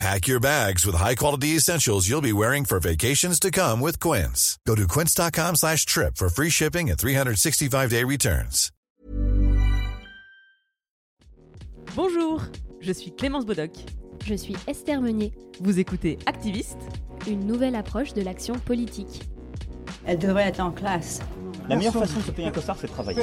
Pack your bags with high-quality essentials you'll be wearing for vacations to come with Quince. Go to quince.com slash trip for free shipping and 365-day returns. Bonjour, je suis Clémence Bodoc. Je suis Esther Meunier. Vous écoutez Activiste Une nouvelle approche de l'action politique. Elle devrait être en classe. La meilleure façon de se payer un costard, c'est de travailler.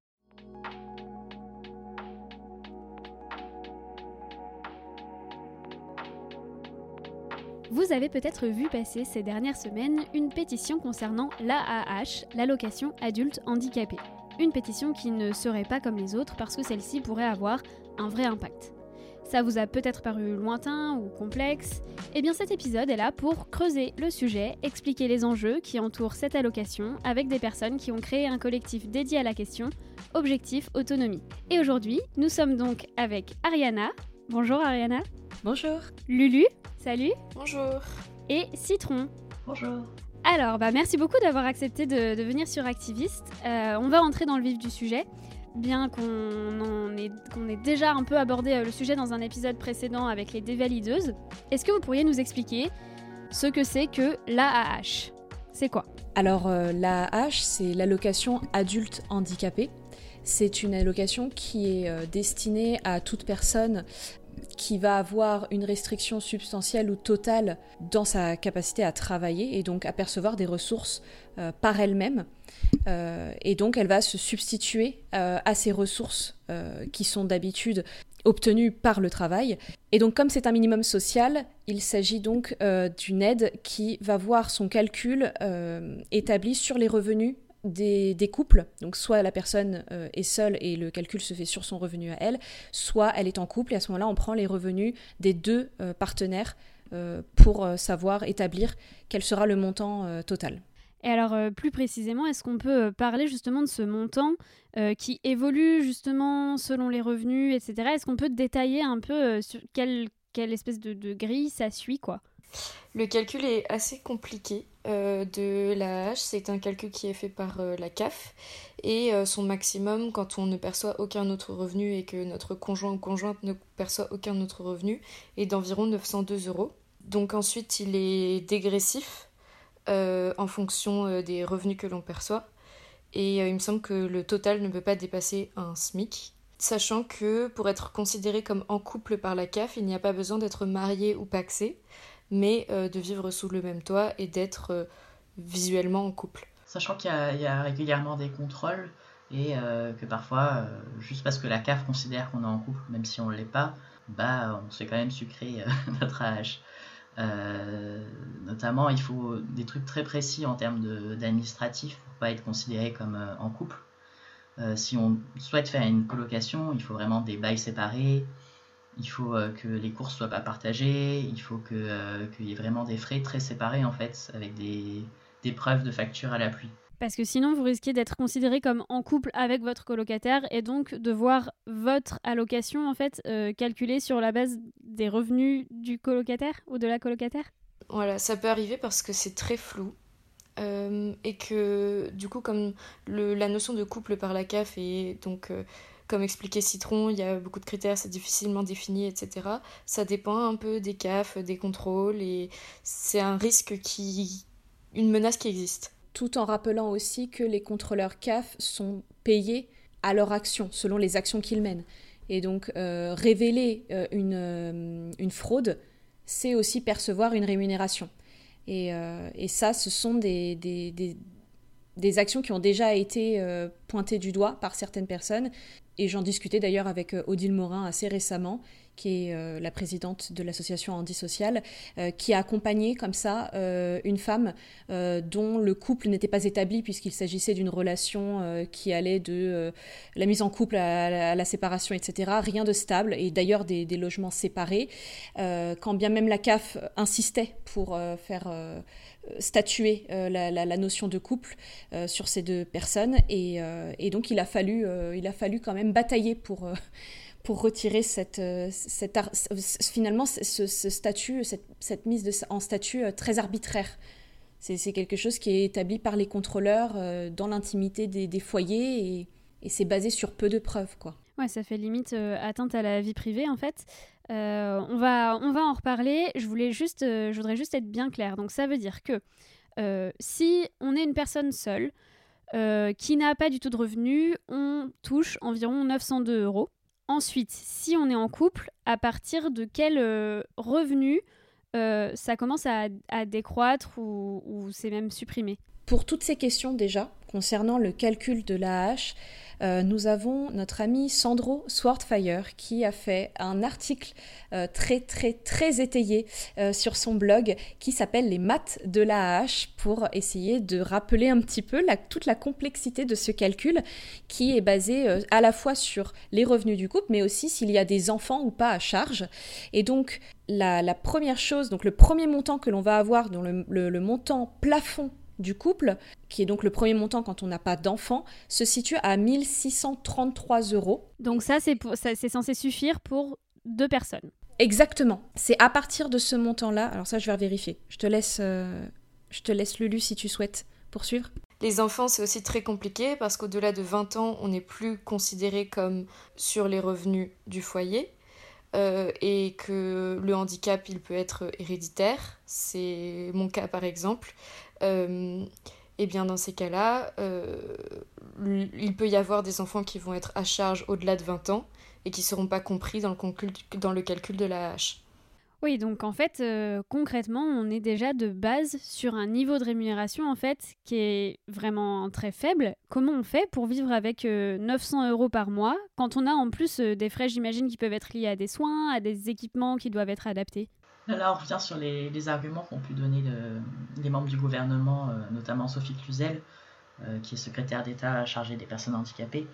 Vous avez peut-être vu passer ces dernières semaines une pétition concernant l'AAH, l'allocation adulte handicapé. Une pétition qui ne serait pas comme les autres parce que celle-ci pourrait avoir un vrai impact. Ça vous a peut-être paru lointain ou complexe? Eh bien cet épisode est là pour creuser le sujet, expliquer les enjeux qui entourent cette allocation avec des personnes qui ont créé un collectif dédié à la question Objectif Autonomie. Et aujourd'hui, nous sommes donc avec Ariana. Bonjour Ariana. Bonjour. Lulu. Salut. Bonjour. Et Citron. Bonjour. Alors, bah, merci beaucoup d'avoir accepté de, de, venir sur Activiste. Euh, on va entrer dans le vif du sujet, bien qu'on ait, qu ait, déjà un peu abordé euh, le sujet dans un épisode précédent avec les dévalideuses. Est-ce que vous pourriez nous expliquer ce que c'est que l'AAH C'est quoi? Alors, euh, l'AAH, c'est l'allocation adulte handicapé. C'est une allocation qui est destinée à toute personne qui va avoir une restriction substantielle ou totale dans sa capacité à travailler et donc à percevoir des ressources euh, par elle-même. Euh, et donc elle va se substituer euh, à ces ressources qui sont d'habitude obtenues par le travail. Et donc comme c'est un minimum social, il s'agit donc d'une aide qui va voir son calcul établi sur les revenus des, des, couples, donc soit la personne euh, est seule et le calcul se fait sur son revenu à elle, soit elle est en couple et à ce moment-là on prend les revenus des deux euh, partenaires euh, pour savoir établir quel sera le montant total. Et alors plus précisément, est-ce qu'on peut parler justement de ce montant qui évolue justement selon les revenus, etc. Est-ce qu'on peut détailler un peu sur quelle, quelle espèce de, de grille ça suit quoi? Le calcul est assez compliqué euh, de la C'est un calcul qui est fait par euh, la CAF et euh, son maximum quand on ne perçoit aucun autre revenu et que notre conjoint ou conjointe ne perçoit aucun autre revenu est d'environ 902 euros. Donc ensuite il est dégressif en fonction des revenus que l'on perçoit et il me semble que le total ne peut pas dépasser un SMIC. Sachant que pour être considéré comme en couple par la CAF, il n'y a pas besoin d'être marié ou paxé mais euh, de vivre sous le même toit et d'être euh, visuellement en couple. Sachant qu'il y, a régulièrement des contrôles et euh, que parfois, juste parce que la CAF considère qu'on est en couple, même si on ne l'est pas, bah, on se fait quand même sucrer notre âge. notamment, il faut des trucs très précis en termes d'administratif pour pas être considéré comme en couple. si on souhaite faire une colocation, il faut vraiment des bails séparés, il faut euh, que les courses soient pas partagées, il faut euh, qu'il y ait vraiment des frais très séparés en fait, avec des, des preuves de facture à l'appui. Parce que sinon, vous risquez d'être considéré comme en couple avec votre colocataire et donc de voir votre allocation en fait euh, calculée sur la base des revenus du colocataire ou de la colocataire. Voilà, ça peut arriver parce que c'est très flou. Euh, et que du coup, comme le, la notion de couple par la CAF est donc euh, comme expliquait Citron, il y a beaucoup de critères, c'est difficilement défini, etc. Ça dépend un peu des CAF, des contrôles, et c'est un risque qui. une menace qui existe. Tout en rappelant aussi que les contrôleurs CAF sont payés à leur action, selon les actions qu'ils mènent. Et donc, euh, révéler euh, une, euh, une, fraude, c'est aussi percevoir une rémunération. Et, et ça, ce sont des, des, des, actions qui ont déjà été euh, pointées du doigt par certaines personnes. Et j'en discutais d'ailleurs avec Odile Morin assez récemment, qui est euh, la présidente de l'association Antisocial, euh, qui a accompagné comme ça euh, une femme dont le couple n'était pas établi puisqu'il s'agissait d'une relation qui allait de la mise en couple à, la séparation, etc. Rien de stable et d'ailleurs des, logements séparés. quand bien même la CAF insistait pour faire statuer la, notion de couple sur ces deux personnes et, donc il a fallu il a fallu quand même batailler pour pour retirer cette, euh, cette finalement ce, statut, cette, mise en statut euh, très arbitraire. C'est quelque chose qui est établi par les contrôleurs euh, dans l'intimité des, foyers et, c'est basé sur peu de preuves. Quoi. Ouais, ça fait limite atteinte à la vie privée en fait. On, va, on va en reparler. Je, voulais juste, je voudrais juste être bien claire. Donc ça veut dire que si on est une personne seule, qui n'a pas du tout de revenus, on touche environ 902 euros. Ensuite, si on est en couple, à partir de quel euh, revenu euh, ça commence à, décroître ou, c'est même supprimé? Pour toutes ces questions déjà, concernant le calcul de l'AH, euh, nous avons notre ami Sandro Swordfire qui a fait un article euh, très très très étayé euh, sur son blog qui s'appelle Les maths de l'AH pour essayer de rappeler un petit peu toute la complexité de ce calcul qui est basé à la fois sur les revenus du couple mais aussi s'il y a des enfants ou pas à charge. Et donc la, première chose, donc le premier montant que l'on va avoir, dans le montant plafond du couple, qui est donc le premier montant quand on n'a pas d'enfant, se situe à 1633 euros. Donc ça, c'est censé suffire pour deux personnes. Exactement. C'est à partir de ce montant-là. Alors ça, je vais vérifier. Je te laisse, euh, je te laisse Lulu si tu souhaites poursuivre. Les enfants, c'est aussi très compliqué parce qu'au-delà de 20 ans, on n'est plus considéré comme sur les revenus du foyer. Euh, et que le handicap, il peut être héréditaire. C'est mon cas par exemple. Euh, et bien dans ces cas-là, euh, il peut y avoir des enfants qui vont être à charge au-delà de 20 ans et qui ne seront pas compris dans le, dans le calcul de la hache. Oui, donc en fait, euh, concrètement, on est déjà de base sur un niveau de rémunération en fait qui est vraiment très faible. Comment on fait pour vivre avec 900 euros par mois quand on a en plus des frais, j'imagine, qui peuvent être liés à des soins, à des équipements qui doivent être adaptés? Là, on revient sur les, arguments qu'ont pu donner les membres du gouvernement, euh, notamment Sophie Cluzel, euh, qui est secrétaire d'État chargée des personnes handicapées,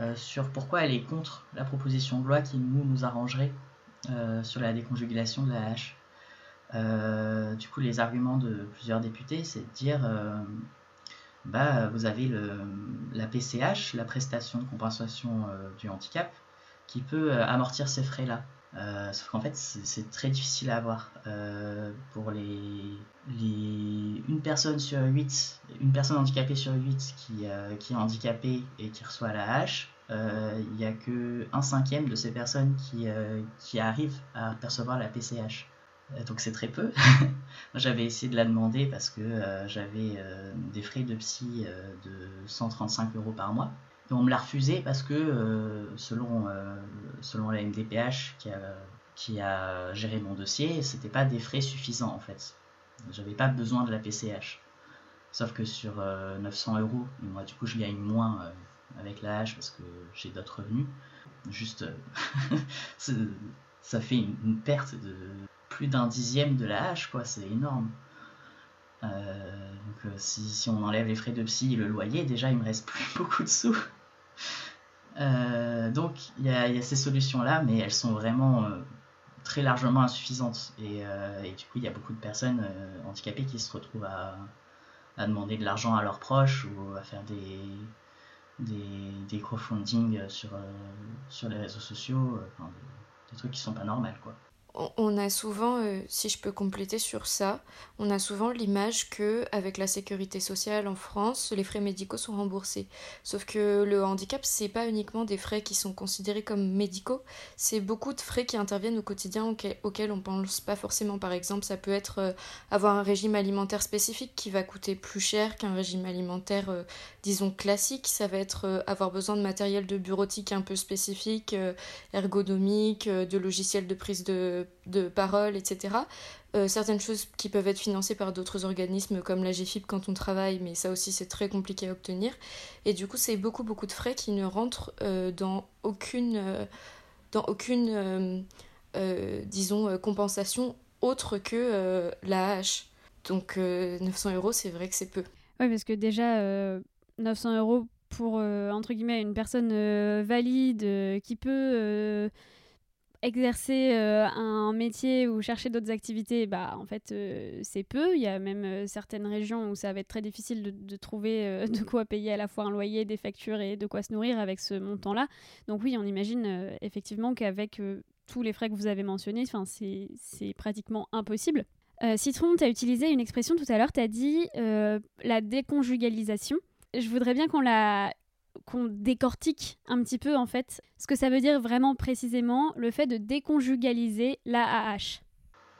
euh, sur pourquoi elle est contre la proposition de loi qui nous, nous arrangerait sur la déconjugulation de la hache. du coup, les arguments de plusieurs députés, c'est de dire bah, vous avez la PCH, la prestation de compensation du handicap, qui peut amortir ces frais-là. Euh, sauf qu'en fait, c'est très difficile à avoir. Euh, pour les, une personne sur 8, une personne handicapée sur 8 qui, euh, qui est handicapée et qui reçoit la hache, il n'y a que un cinquième de ces personnes qui, qui arrivent à percevoir la PCH. Donc c'est très peu. j'avais essayé de la demander parce que j'avais des frais de psy de 135 euros par mois on me l'a refusé parce que euh, selon, euh, selon la MDPH qui a, géré mon dossier, c'était pas des frais suffisants en fait. J'avais pas besoin de la PCH. Sauf que sur 900 euh, euros, moi du coup je gagne moins avec la H parce que j'ai d'autres revenus. Juste, ça fait une, perte de plus d'un dixième de la H, quoi, c'est énorme. Donc si, si, on enlève les frais de psy et le loyer, déjà il me reste plus beaucoup de sous. Euh, donc il y, a ces solutions-là, mais elles sont vraiment euh, très largement insuffisantes. Euh, et, du coup, il y a beaucoup de personnes handicapées qui se retrouvent à, demander de l'argent à leurs proches ou à faire des, des, des crowdfunding sur, sur les réseaux sociaux, des, des, trucs qui sont pas normaux. On a souvent, euh, si je peux compléter sur ça, on a souvent l'image que avec la sécurité sociale en France, les frais médicaux sont remboursés. Sauf que le handicap, c'est pas uniquement des frais qui sont considérés comme médicaux, c'est beaucoup de frais qui interviennent au quotidien auxquels, on pense pas forcément. Par exemple, ça peut être euh, avoir un régime alimentaire spécifique qui va coûter plus cher qu'un régime alimentaire, euh, disons classique. Ça va être avoir besoin de matériel de bureautique un peu spécifique, ergonomique, de logiciels de prise de de, parole, etc. Euh, certaines choses qui peuvent être financées par d'autres organismes comme la GFIP quand on travaille, mais ça aussi c'est très compliqué à obtenir. Et du coup, c'est beaucoup beaucoup de frais qui ne rentrent euh, dans aucune, euh, dans aucune disons, compensation autre que la hache. Donc 900 euros, c'est vrai que c'est peu. Oui, parce que déjà, 900 euros pour, entre guillemets, une personne valide qui peut exercer un métier ou chercher d'autres activités, bah, en fait, c'est peu. Il y a même certaines régions où ça va être très difficile de, de trouver de quoi payer à la fois un loyer, des factures et de quoi se nourrir avec ce montant-là. Donc oui, on imagine effectivement qu'avec tous les frais que vous avez mentionnés, c'est pratiquement impossible. Citron, tu as utilisé une expression tout à l'heure, tu as dit la déconjugalisation. Je voudrais bien qu'on la qu'on décortique un petit peu en fait ce que ça veut dire vraiment précisément le fait de déconjugaliser l'AAH.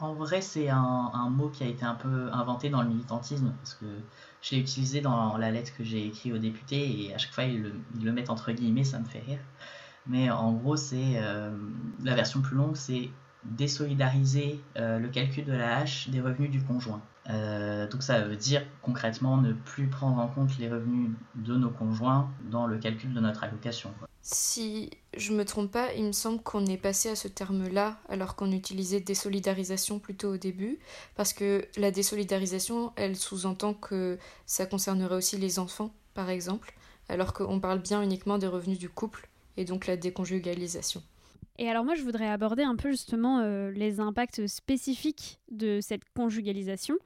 En vrai, c'est un, mot qui a été un peu inventé dans le militantisme parce que je l'ai utilisé dans la lettre que j'ai écrite aux députés et à chaque fois ils le, mettent entre guillemets, ça me fait rire. Mais en gros, c'est euh, la version plus longue, c'est désolidariser euh, le calcul de la hache des revenus du conjoint. Euh, donc ça veut dire concrètement ne plus prendre en compte les revenus de nos conjoints dans le calcul de notre allocation. Si je me trompe pas, il me semble qu'on est passé à ce terme-là alors qu'on utilisait désolidarisation plutôt au début, parce que la désolidarisation, elle sous-entend que ça concernerait aussi les enfants, par exemple, alors qu'on parle bien uniquement des revenus du couple et donc la déconjugalisation. Et alors moi, je voudrais aborder un peu justement euh, les impacts spécifiques de cette conjugalisation.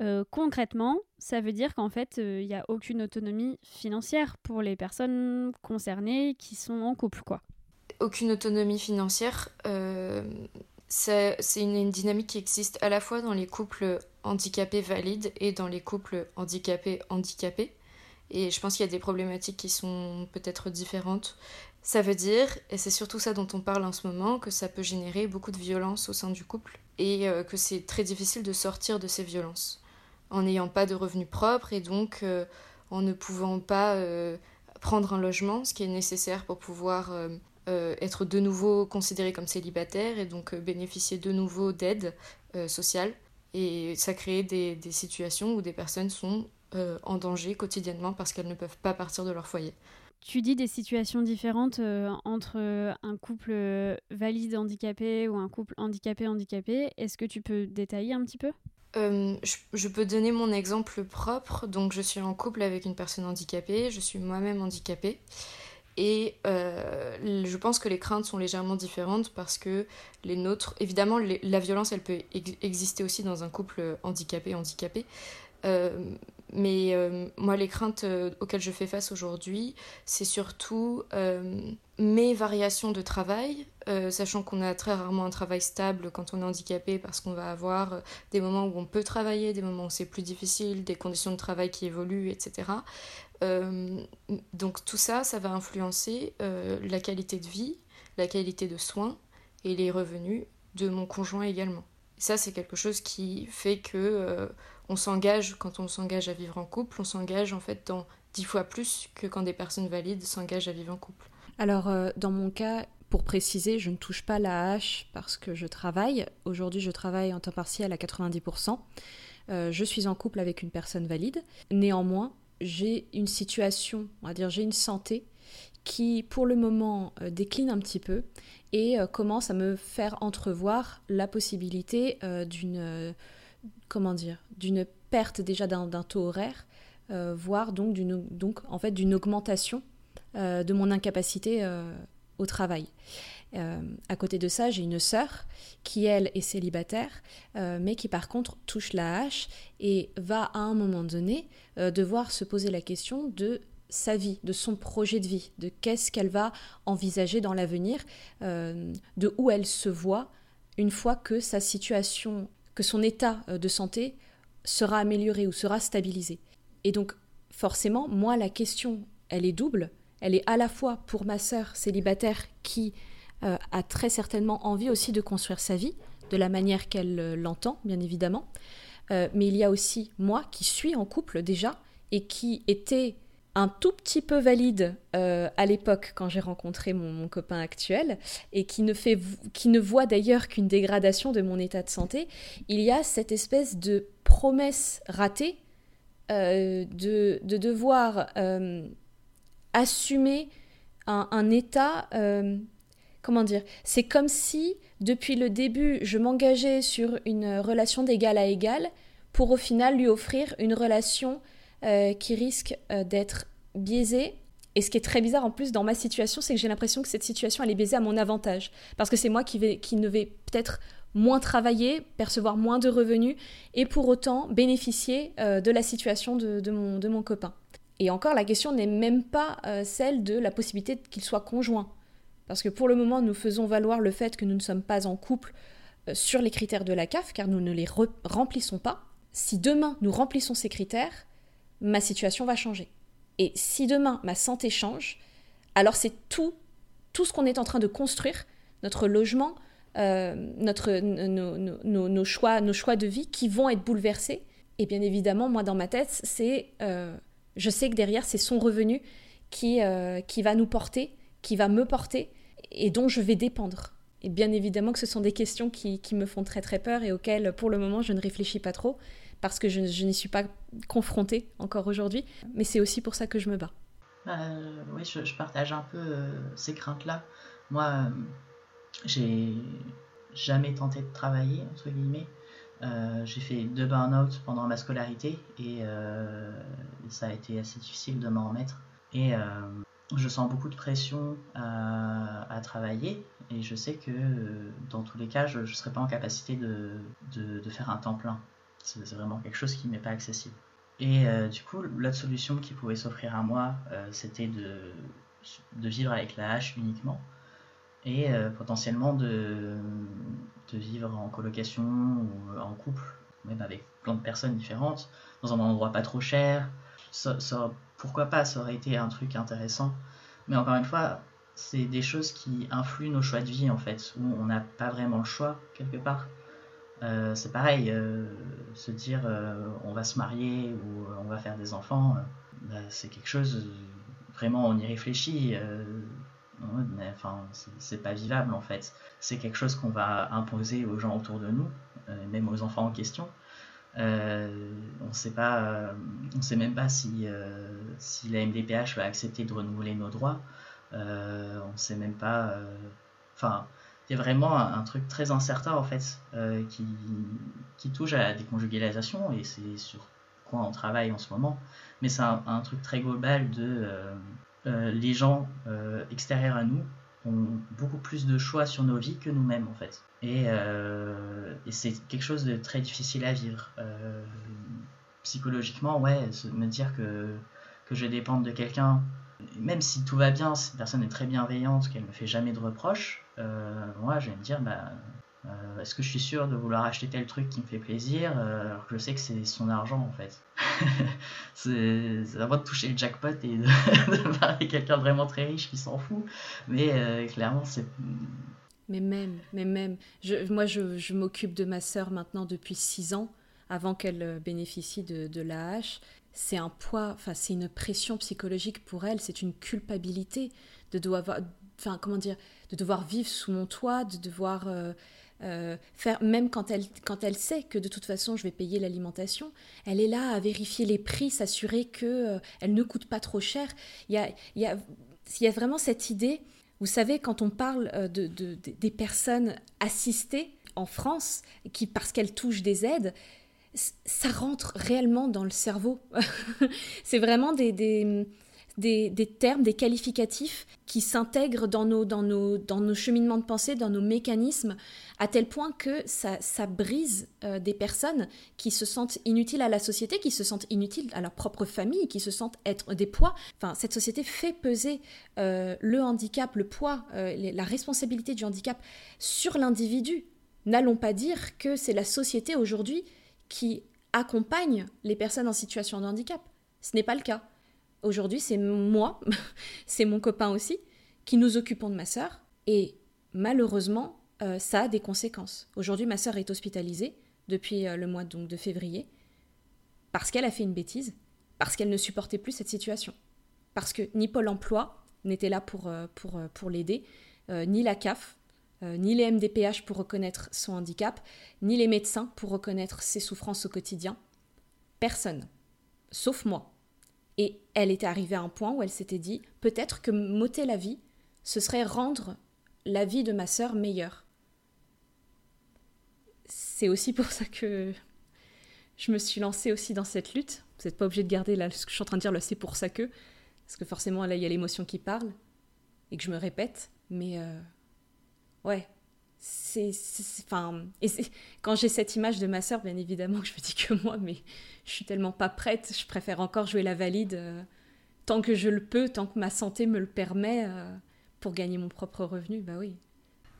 Euh, concrètement, ça veut dire qu'en fait, euh, il n'y a aucune autonomie financière pour les personnes concernées qui sont en couple, quoi. Aucune autonomie financière, c'est une, une, dynamique qui existe à la fois dans les couples handicapés valides et dans les couples handicapés handicapés. Et je pense qu'il y a des problématiques qui sont peut-être différentes. Ça veut dire, et c'est surtout ça dont on parle en ce moment, que ça peut générer beaucoup de violence au sein du couple et euh, que c'est très difficile de sortir de ces violences en n'ayant pas de revenus propres et donc euh, en ne pouvant pas euh, prendre un logement, ce qui est nécessaire pour pouvoir être de nouveau considéré comme célibataire et donc bénéficier de nouveau d'aide sociale. Et ça crée des, des, situations où des personnes sont en danger quotidiennement parce qu'elles ne peuvent pas partir de leur foyer. Tu dis des situations différentes euh, entre euh, un couple euh, valide handicapé ou un couple handicapé handicapé. Est-ce que tu peux détailler un petit peu? Je, peux donner mon exemple propre. Donc, je suis en couple avec une personne handicapée. Je suis moi-même handicapée. Et je pense que les craintes sont légèrement différentes parce que les nôtres, évidemment, la violence, elle peut exister aussi dans un couple handicapé-handicapé. Mais euh, moi, les craintes euh, auxquelles je fais face aujourd'hui, c'est surtout euh, mes variations de travail, sachant qu'on a très rarement un travail stable quand on est handicapé parce qu'on va avoir des moments où on peut travailler, des moments où c'est plus difficile, des conditions de travail qui évoluent, etc. donc tout ça, ça va influencer la qualité de vie, la qualité de soins et les revenus de mon conjoint également. ça, c'est quelque chose qui fait que on s'engage, quand on s'engage à vivre en couple, on s'engage en fait dans dix fois plus que quand des personnes valides s'engagent à vivre en couple. Alors, euh, dans mon cas, pour préciser, je ne touche pas la hache parce que je travaille. Aujourd'hui, je travaille en temps partiel à 90%. Euh, je suis en couple avec une personne valide. Néanmoins, j'ai une situation, on va dire, j'ai une santé qui, pour le moment, euh, décline un petit peu et commence à me faire entrevoir la possibilité d'une comment dire, d'une perte déjà d'un taux horaire, euh, voire donc d'une en fait d'une augmentation euh, de mon incapacité euh, au travail. à côté de ça, j'ai une sœur qui elle est célibataire, mais qui par contre touche la hache et va à un moment donné devoir se poser la question de sa vie, de son projet de vie, de qu'est-ce qu'elle va envisager dans l'avenir, de où elle se voit une fois que sa situation son état euh, de santé sera amélioré ou sera stabilisé. Et donc, forcément, moi, la question, elle est double. Elle est à la fois pour ma sœur célibataire qui euh, a très certainement envie aussi de construire sa vie de la manière qu'elle euh, l'entend, bien évidemment. mais il y a aussi moi qui suis en couple déjà et qui était un tout petit peu valide euh, à l'époque quand j'ai rencontré mon, copain actuel et qui ne, fait, qui ne voit d'ailleurs qu'une dégradation de mon état de santé, il y a cette espèce de promesse ratée euh, de, de, devoir euh, assumer un, un état... comment dire C'est comme si depuis le début, je m'engageais sur une relation d'égal à égal pour au final lui offrir une relation euh, qui risque euh, d'être biaisée. Et ce qui est très bizarre en plus dans ma situation, c'est que j'ai l'impression que cette situation elle est biaisée à mon avantage. Parce que c'est moi qui, ne vais peut-être moins travailler, percevoir moins de revenus et pour autant bénéficier euh, de la situation de, mon, de, mon, copain. Et encore, la question n'est même pas celle de la possibilité qu'il soit conjoint. Parce que pour le moment, nous faisons valoir le fait que nous ne sommes pas en couple sur les critères de la CAF, car nous ne les remplissons pas. Si demain nous remplissons ces critères, ma situation va changer. Et si demain ma santé change, alors c'est tout, tout ce qu'on est en train de construire, notre logement, euh, notre, nos, choix, nos choix de vie qui vont être bouleversés. Et bien évidemment, moi dans ma tête, c'est, euh, je sais que derrière, c'est son revenu qui, qui va nous porter, qui va me porter, et dont je vais dépendre. Et bien évidemment que ce sont des questions qui, me font très très peur et auxquelles pour le moment je ne réfléchis pas trop parce que je, n'y suis pas confrontée encore aujourd'hui. Mais c'est aussi pour ça que je me bats. Euh, oui, je, partage un peu euh, ces craintes-là. Moi, euh, j'ai jamais tenté de travailler, entre guillemets. j'ai fait deux burn-out pendant ma scolarité et ça a été assez difficile de m'en remettre. Et je sens beaucoup de pression à, travailler et je sais que dans tous les cas, je ne serai pas en capacité de, faire un temps plein. C'est vraiment quelque chose qui m'est pas accessible. Et euh, du coup, l'autre solution qui pouvait s'offrir à moi, euh, c'était de, de vivre avec la hache uniquement et euh, potentiellement de, de vivre en colocation ou en couple, même avec plein de personnes différentes, dans un endroit pas trop cher. Ça, pourquoi pas, ça aurait été un truc intéressant. Mais encore une fois, c'est des choses qui influent nos choix de vie en fait, où on n'a pas vraiment le choix quelque part. Euh, c'est pareil, euh, se dire euh, on va se marier ou on va faire des enfants, bah, c'est quelque chose, vraiment on y réfléchit, mais enfin c'est pas vivable en fait. C'est quelque chose qu'on va imposer aux gens autour de nous, même aux enfants en question. On sait pas, on sait même pas si, si la MDPH va accepter de renouveler nos droits. on sait même pas. Enfin, a vraiment un, truc très incertain en fait qui, qui, touche à la déconjugalisation et c'est sur quoi on travaille en ce moment. Mais c'est un, truc très global de les gens extérieurs à nous ont beaucoup plus de choix sur nos vies que nous-mêmes en fait. Euh, et, c'est quelque chose de très difficile à vivre. Euh, psychologiquement, ouais, me dire que, que je vais dépendre de quelqu'un, même si tout va bien, cette personne est très bienveillante, qu'elle me fait jamais de reproches, euh, moi je vais me dire, bah, est-ce que je suis sûr de vouloir acheter tel truc qui me fait plaisir alors que je sais que c'est son argent en fait C'est à de toucher le jackpot et de, de quelqu'un de vraiment très riche qui s'en fout, mais clairement c'est mais même, mais même. Moi, je, m'occupe de ma sœur maintenant depuis six ans, avant qu'elle euh, bénéficie de, de l'AH. C'est un poids, enfin, c'est une pression psychologique pour elle, c'est une culpabilité de devoir, enfin, comment dire, de devoir vivre sous mon toit, de devoir euh, euh, faire, même quand elle, quand elle sait que de toute façon je vais payer l'alimentation, elle est là à vérifier les prix, s'assurer que elle ne coûte pas trop cher. Il y a, y a, y a vraiment cette idée vous savez, quand on parle euh, de, des personnes assistées en France, qui, parce qu'elles touchent des aides, ça rentre réellement dans le cerveau. c'est vraiment des, des, des, termes, des qualificatifs qui s'intègrent dans nos, dans, nos, dans nos cheminements de pensée, dans nos mécanismes, à tel point que ça, ça brise euh, des personnes qui se sentent inutiles à la société, qui se sentent inutiles à leur propre famille, qui se sentent être des poids. Enfin, cette société fait peser euh, le handicap, le poids, euh, la responsabilité du handicap sur l'individu. N'allons pas dire que c'est la société aujourd'hui qui accompagne les personnes en situation de handicap. Ce n'est pas le cas. Aujourd'hui, c'est moi, c'est mon copain aussi, qui nous occupons de ma sœur. Et malheureusement, euh, ça a des conséquences. Aujourd'hui, ma sœur est hospitalisée depuis euh, le mois de février parce qu'elle a fait une bêtise, parce qu'elle ne supportait plus cette situation. Parce que ni Pôle emploi n'était là pour, euh, pour l'aider, ni la CAF, ni les MDPH pour reconnaître son handicap, ni les médecins pour reconnaître ses souffrances au quotidien. Personne, sauf moi, et elle était arrivée à un point où elle s'était dit peut-être que m'ôter la vie, ce serait rendre la vie de ma sœur meilleure. c'est aussi pour ça que je me suis lancée aussi dans cette lutte. Vous n'êtes pas obligé de garder là, ce que je suis en train de dire, le c'est pour ça que, parce que forcément là, il y a l'émotion qui parle et que je me répète. Mais euh, ouais, c'est, enfin, et quand j'ai cette image de ma sœur, bien évidemment je me dis que moi, mais je suis tellement pas prête. Je préfère encore jouer la valide euh, tant que je le peux, tant que ma santé me le permet, euh, pour gagner mon propre revenu. Bah oui.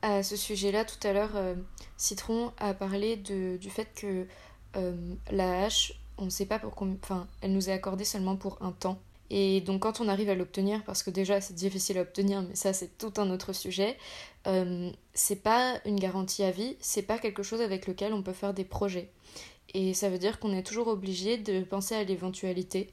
À ce sujet-là, tout à l'heure, Citron a parlé de, du fait que la hache, on ne sait pas pour combien, enfin, elle nous est accordée seulement pour un temps. Et donc quand on arrive à l'obtenir, parce que déjà c'est difficile à obtenir, mais ça c'est tout un autre sujet, euh, c'est pas une garantie à vie, c'est pas quelque chose avec lequel on peut faire des projets. Et ça veut dire qu'on est toujours obligé de penser à l'éventualité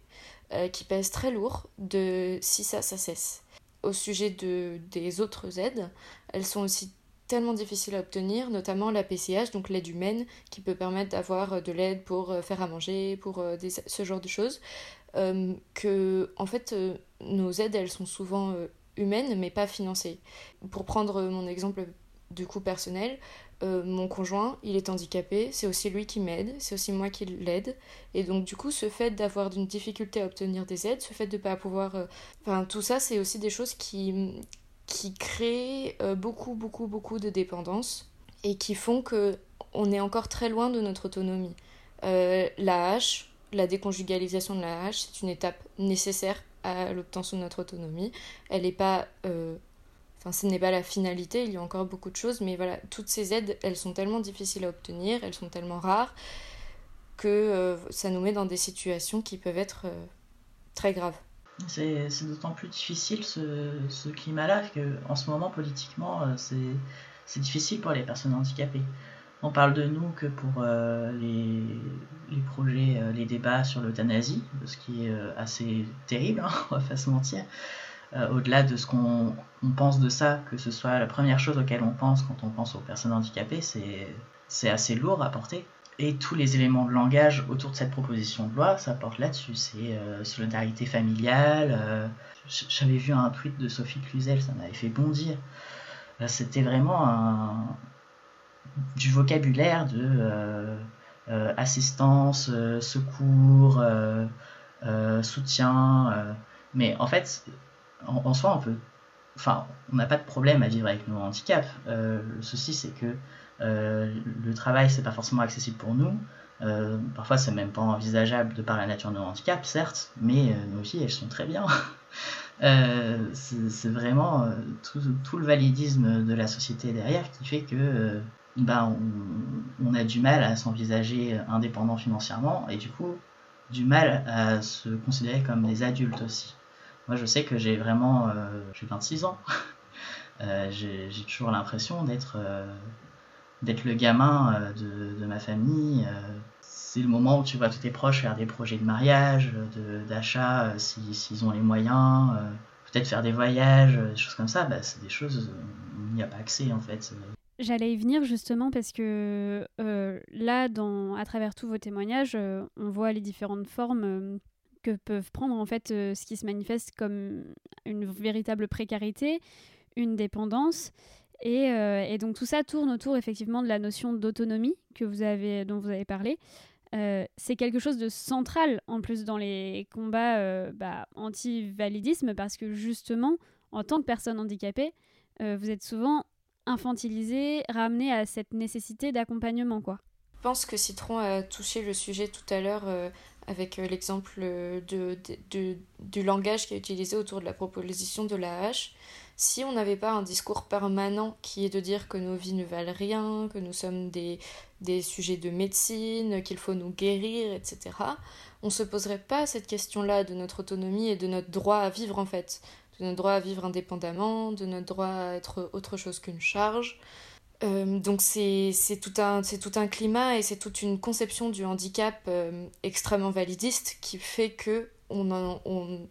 euh, qui pèse très lourd de si ça, ça cesse. Au sujet de, des autres aides, elles sont aussi tellement difficiles à obtenir, notamment la PCH, donc l'aide humaine, qui peut permettre d'avoir de l'aide pour euh, faire à manger, pour ce genre de choses. Euh, que en fait euh, nos aides elles sont souvent euh, humaines mais pas financées. Pour prendre mon exemple du coup personnel, mon conjoint, il est handicapé, c'est aussi lui qui m'aide, c'est aussi moi qui l'aide. Et donc, du coup, ce fait d'avoir une difficulté à obtenir des aides, ce fait de ne pas pouvoir. Enfin, tout ça, c'est aussi des choses qui, qui créent beaucoup, beaucoup, beaucoup de dépendance et qui font que on est encore très loin de notre autonomie. la hache, la déconjugalisation de la hache, c'est une étape nécessaire à l'obtention de notre autonomie. Elle n'est pas. Euh, ce n'est pas la finalité, il y a encore beaucoup de choses, mais voilà, toutes ces aides, elles sont tellement difficiles à obtenir, elles sont tellement rares, que euh, ça nous met dans des situations qui peuvent être euh, très graves. C'est d'autant plus difficile ce, ce climat-là qu'en ce moment, politiquement, c'est difficile pour les personnes handicapées on parle de nous que pour euh, les, projets, euh, les débats sur l'euthanasie, ce qui est euh, assez terrible, hein, on va pas se mentir. Au-delà de ce qu'on pense de ça, que ce soit la première chose auquel on pense quand on pense aux personnes handicapées, c'est assez lourd à porter. Et tous les éléments de langage autour de cette proposition de loi, ça porte là-dessus. C'est solidarité familiale. J'avais vu un tweet de Sophie Cluzel, ça m'avait fait bondir. C'était vraiment un, du vocabulaire de euh, euh, assistance, euh, secours, soutien. mais en fait, en, soi, on peut enfin, on n'a pas de problème à vivre avec nos handicaps. le souci, c'est que le travail, c'est pas forcément accessible pour nous. parfois, c'est même pas envisageable de par la nature de nos handicaps, certes, mais nos vies, elles sont très bien. c'est vraiment tout, le validisme de la société derrière qui fait que ben, on, a du mal à s'envisager indépendant financièrement et du coup du mal à se considérer comme des adultes aussi. Moi je sais que j'ai vraiment, euh, j'ai 26 ans, euh, j'ai toujours l'impression d'être euh, le gamin de, ma famille. c'est le moment où tu vois tous tes proches faire des projets de mariage, d'achat s'ils ont les moyens, peut-être faire des voyages, des choses comme ça. Bah, c'est des choses il n'y a pas accès en fait. J'allais y venir justement parce que euh, là, à travers tous vos témoignages, euh, on voit les différentes formes euh, que peuvent prendre en fait ce qui se manifeste comme une véritable précarité, une dépendance. Et, et, donc tout ça tourne autour effectivement de la notion d'autonomie que vous avez, dont vous avez parlé. c'est quelque chose de central en plus dans les combats bah, anti-validisme parce que justement, en tant que personne handicapée, vous êtes souvent infantilisé, ramené à cette nécessité d'accompagnement, quoi. Je pense que Citron a touché le sujet tout à l'heure euh, avec euh, l'exemple de, du langage qui est utilisé autour de la proposition de la hache. Si on n'avait pas un discours permanent qui est de dire que nos vies ne valent rien, que nous sommes des, des sujets de médecine, qu'il faut nous guérir, etc., on ne se poserait pas cette question-là de notre autonomie et de notre droit à vivre en fait de notre droit à vivre indépendamment, de notre droit à être autre chose qu'une charge. Euh, donc c'est tout, un, tout un climat et c'est toute une conception du handicap euh, extrêmement validiste qui fait que on, on,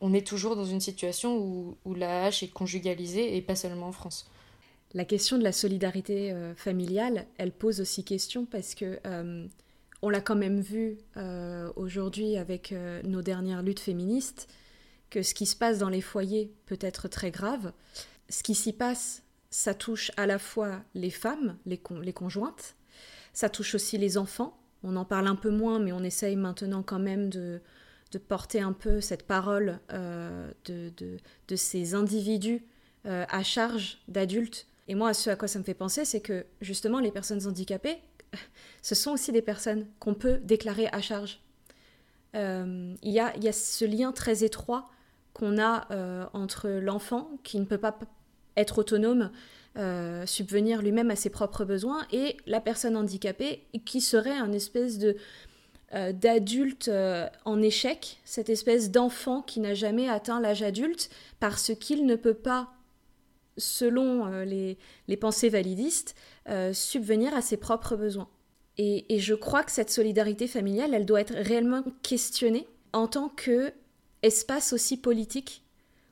on, est toujours dans une situation où, où, la hache est conjugalisée et pas seulement en France. La question de la solidarité euh, familiale, elle pose aussi question parce que on l'a quand même vu aujourd'hui avec nos dernières luttes féministes ce qui se passe dans les foyers peut être très grave. Ce qui s'y passe, ça touche à la fois les femmes, les, conjointes, Ça touche aussi les enfants. On en parle un peu moins, mais on essaye maintenant quand même de, porter un peu cette parole euh, de, ces individus euh, à charge d'adultes. Et moi, ce à quoi ça me fait penser, c'est que justement, les personnes handicapées, ce sont aussi des personnes qu'on peut déclarer à charge. Euh, il y a ce lien très étroit qu'on a entre l'enfant qui ne peut pas être autonome, subvenir lui-même à ses propres besoins, et la personne handicapée qui serait un espèce de euh, d'adulte euh, en échec, cette espèce d'enfant qui n'a jamais atteint l'âge adulte parce qu'il ne peut pas, selon euh, les, pensées validistes, subvenir à ses propres besoins. Et, je crois que cette solidarité familiale, elle doit être réellement questionnée en tant que espace aussi politique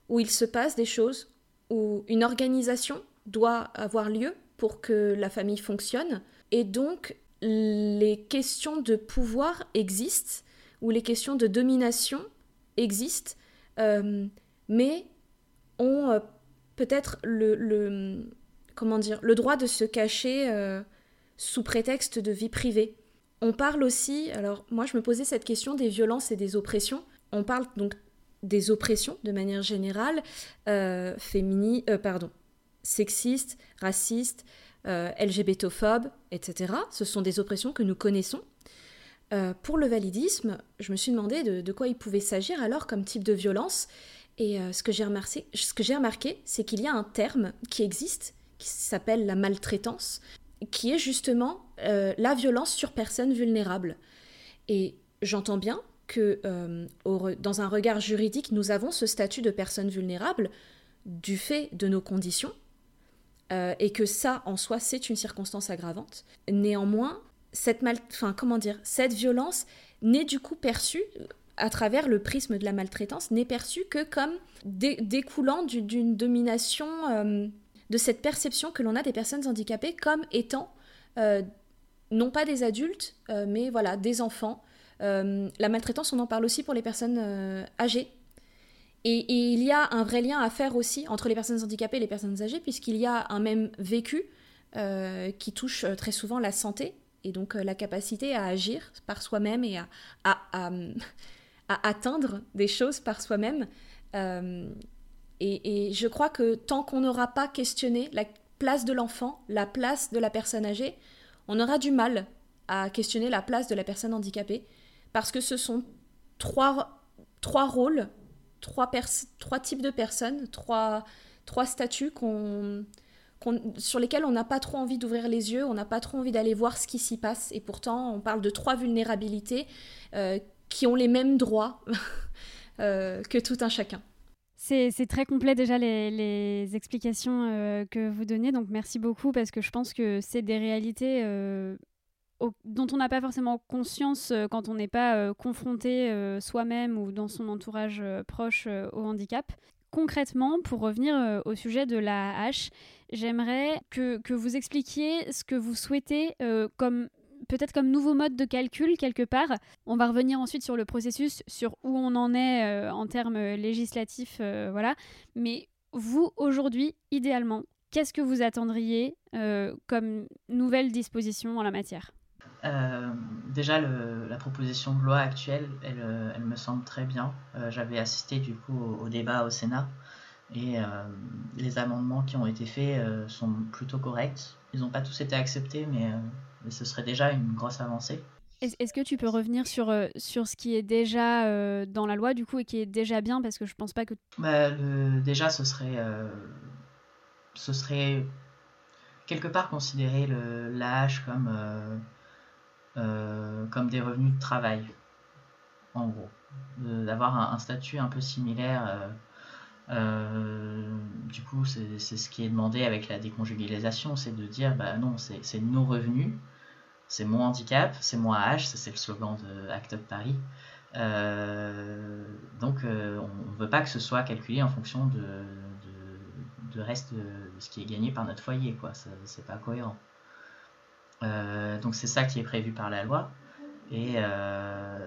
où il se passe des choses, où une organisation doit avoir lieu pour que la famille fonctionne. Et donc, les questions de pouvoir existent, ou les questions de domination existent, euh, mais ont euh, peut-être le, comment dire, le droit de se cacher euh, sous prétexte de vie privée. On parle aussi, alors moi je me posais cette question des violences et des oppressions. On parle donc des oppressions de manière générale, fémini, pardon, sexistes, racistes, euh, LGBTophobe, etc. Ce sont des oppressions que nous connaissons. Euh, pour le validisme, je me suis demandé de, quoi il pouvait s'agir alors comme type de violence. Et euh, ce que j'ai remarqué, remarqué c'est qu'il y a un terme qui existe, qui s'appelle la maltraitance, qui est justement la violence sur personnes vulnérables. Et j'entends bien que dans un regard juridique, nous avons ce statut de personne vulnérable du fait de nos conditions, euh, et que ça, en soi, c'est une circonstance aggravante. Néanmoins, cette, mal... enfin, comment dire, cette violence n'est du coup perçue à travers le prisme de la maltraitance, n'est perçue que comme découlant d'une domination, euh, de cette perception que l'on a des personnes handicapées comme étant euh, non pas des adultes, mais voilà, des enfants. La maltraitance, on en parle aussi pour les personnes âgées, et, il y a un vrai lien à faire aussi entre les personnes handicapées et les personnes âgées, puisqu'il y a un même vécu euh, qui touche euh, très souvent la santé et donc euh, la capacité à agir par soi-même et à, atteindre des choses par soi-même. et, je crois que tant qu'on n'aura pas questionné la place de l'enfant, la place de la personne âgée, on aura du mal à questionner la place de la personne handicapée, parce que ce sont trois, trois rôles trois, types de personnes, trois, trois statuts sur lesquels on n'a pas trop envie d'ouvrir les yeux, on n'a pas trop envie d'aller voir ce qui s'y passe. Et pourtant, on parle de trois vulnérabilités euh, qui ont les mêmes droits euh, que tout un chacun. C'est très complet déjà les, explications euh, que vous donnez, donc merci beaucoup parce que je pense que c'est des réalités dont on n'a pas forcément conscience euh, quand on n'est pas euh, confronté euh, soi-même ou dans son entourage proche au handicap. Concrètement, pour revenir au sujet de la hache, j'aimerais que, que, vous expliquiez ce que vous souhaitez comme peut-être comme nouveau mode de calcul quelque part. On va revenir ensuite sur le processus, sur où on en est en termes législatifs, voilà. Mais vous, aujourd'hui, idéalement, qu'est-ce que vous attendriez comme nouvelle disposition en la matière? Euh, déjà, la proposition de loi actuelle, elle, euh, me semble très bien. Euh, j'avais assisté du coup au, débat au Sénat et les amendements qui ont été faits sont plutôt corrects. Ils n'ont pas tous été acceptés, mais, ce serait déjà une grosse avancée. Est-ce que tu peux revenir sur, sur ce qui est déjà dans la loi du coup et qui est déjà bien? Parce que je pense pas que... Bah, déjà, ce serait, ce serait quelque part considérer l'âge comme euh, comme des revenus de travail, en gros. D'avoir un, statut un peu similaire. Euh, euh, du coup, c'est ce qui est demandé avec la déconjugalisation, c'est de dire, bah non, c'est nos revenus, c'est mon handicap, c'est mon âge, c'est le slogan de Act Up Paris. donc, on ne veut pas que ce soit calculé en fonction de, de reste de ce qui est gagné par notre foyer, quoi. C'est pas cohérent. Euh, donc c'est ça qui est prévu par la loi. Et, euh,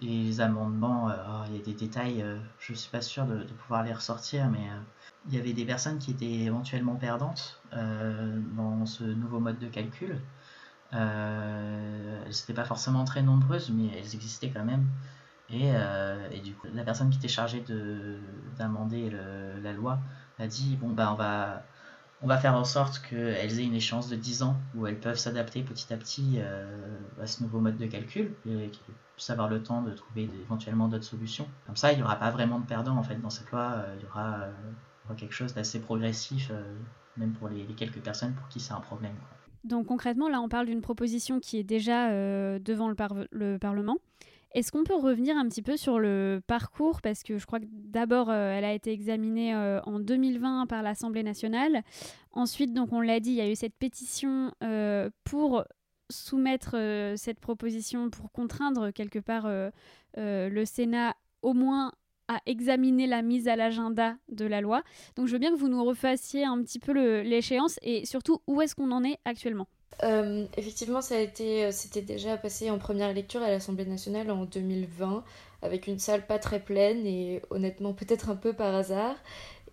les amendements, euh, oh, il y a des détails, je ne suis pas sûr de, pouvoir les ressortir, mais il y avait des personnes qui étaient éventuellement perdantes dans ce nouveau mode de calcul. c'était pas forcément très nombreuses, mais elles existaient quand même. Et, et du coup, la personne qui était chargée d'amender la loi a dit bon bah on va on va faire en sorte qu'elles aient une échéance de 10 ans où elles peuvent s'adapter petit à petit euh, à ce nouveau mode de calcul et puissent avoir le temps de trouver éventuellement d'autres solutions. Comme ça, il n'y aura pas vraiment de perdants en fait dans cette loi. Euh, il y aura, euh, quelque chose d'assez progressif, même pour les, quelques personnes pour qui c'est un problème. Donc concrètement, là, on parle d'une proposition qui est déjà devant le Parlement. Est-ce qu'on peut revenir un petit peu sur le parcours? Parce que je crois que d'abord, euh, elle a été examinée euh, en 2020 par l'Assemblée nationale. Ensuite, donc on l'a dit, il y a eu cette pétition euh, pour soumettre cette proposition, pour contraindre quelque part le Sénat au moins à examiner la mise à l'agenda de la loi. Donc je veux bien que vous nous refassiez un petit peu l'échéance et surtout où est-ce qu'on en est actuellement? Euh, effectivement, ça a été, euh, déjà passé en première lecture à l'Assemblée nationale en 2020, avec une salle pas très pleine et honnêtement peut-être un peu par hasard.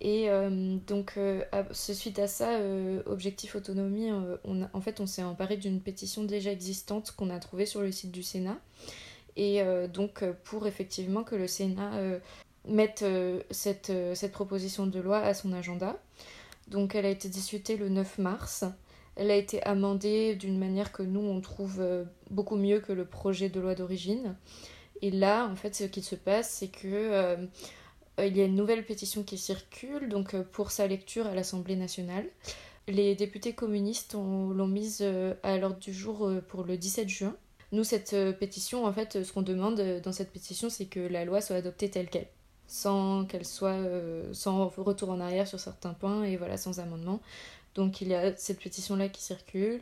Et euh, donc, suite à ça, Objectif Autonomie, on en fait, on s'est emparé d'une pétition déjà existante qu'on a trouvée sur le site du Sénat. Et donc, pour effectivement que le Sénat mette cette, cette proposition de loi à son agenda. Donc, elle a été discutée le 9 mars. Elle a été amendée d'une manière que nous, on trouve euh, beaucoup mieux que le projet de loi d'origine. Et là, en fait, ce qui se passe, c'est que euh, il y a une nouvelle pétition qui circule, donc euh, pour sa lecture à l'Assemblée nationale. Les députés communistes l'ont mise à l'ordre du jour pour le 17 juin. Nous, cette pétition, en fait, ce qu'on demande dans cette pétition, c'est que la loi soit adoptée telle qu'elle, sans qu'elle soit, sans retour en arrière sur certains points et voilà, sans amendement. Donc il y a cette pétition-là qui circule.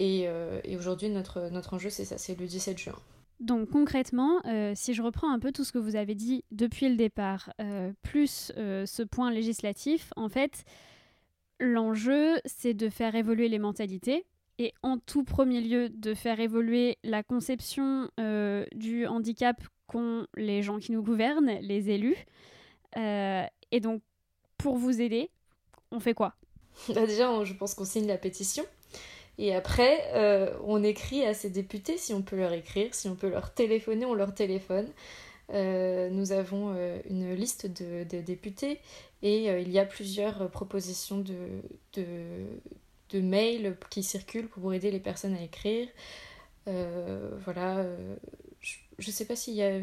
Euh, et, aujourd'hui, notre, notre enjeu, c'est ça, c'est le 17 juin. Donc concrètement, euh, si je reprends un peu tout ce que vous avez dit depuis le départ, euh, plus ce point législatif, en fait, l'enjeu, c'est de faire évoluer les mentalités et en tout premier lieu de faire évoluer la conception du handicap qu'ont les gens qui nous gouvernent, les élus. et donc, pour vous aider, on fait quoi? bah, déjà, je pense qu'on signe la pétition. Et après, euh, on écrit à ces députés, si on peut leur écrire, si on peut leur téléphoner, on leur téléphone. Euh, nous avons euh, une liste de, députés et il y a plusieurs propositions de, de, de, mails qui circulent pour aider les personnes à écrire. voilà, je ne sais pas s'il y a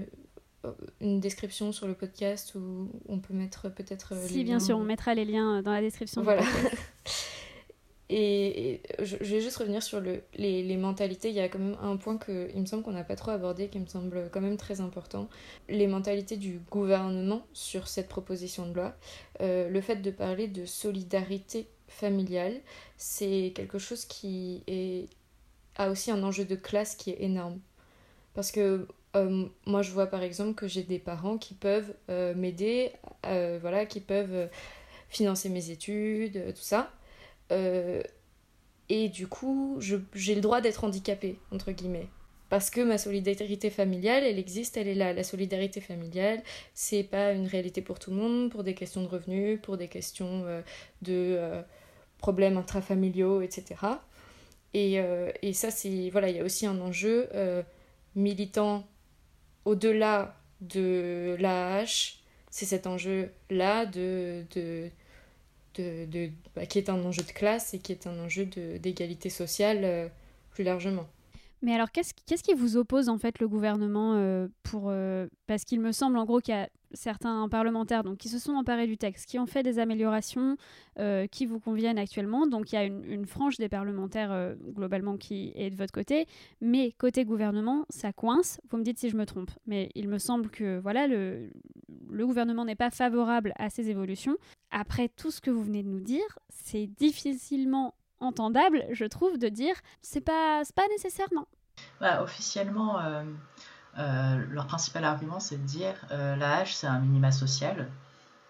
une description sur le podcast où on peut mettre peut-être. Euh, si, bien sûr, on mettra les liens euh, dans la description. Voilà. et, je, vais juste revenir sur le, les, les, mentalités. Il y a quand même un point que il me semble qu'on n'a pas trop abordé, qui me semble quand même très important. Les mentalités du gouvernement sur cette proposition de loi. Euh, le fait de parler de solidarité familiale, c'est quelque chose qui est, a aussi un enjeu de classe qui est énorme. Parce que euh, moi, je vois par exemple que j'ai des parents qui peuvent euh, m'aider, euh, voilà, qui peuvent financer mes études, tout ça. et du coup, j'ai le droit d'être handicapée, entre guillemets. Parce que ma solidarité familiale, elle existe, elle est là. La solidarité familiale, c'est pas une réalité pour tout le monde, pour des questions de revenus, pour des questions de problèmes intrafamiliaux, etc. Et, et ça, c'est. Voilà, il y a aussi un enjeu militant au-delà de l'AH, c'est cet enjeu-là de, de, bah, qui est un enjeu de classe et qui est un enjeu d'égalité sociale euh, plus largement. Mais alors, qu'est-ce qui vous oppose en fait le gouvernement euh, pour euh, parce qu'il me semble en gros qu'il y a certains parlementaires donc, qui se sont emparés du texte, qui ont fait des améliorations euh, qui vous conviennent actuellement. Donc il y a une, frange des parlementaires globalement qui est de votre côté, mais côté gouvernement, ça coince. Vous me dites si je me trompe, mais il me semble que voilà le, le gouvernement n'est pas favorable à ces évolutions. Après tout ce que vous venez de nous dire, c'est difficilement entendable, je trouve, de dire c'est pas, pas nécessaire. Bah, officiellement, euh, euh, leur principal argument, c'est de dire euh, la hache, c'est un minima social.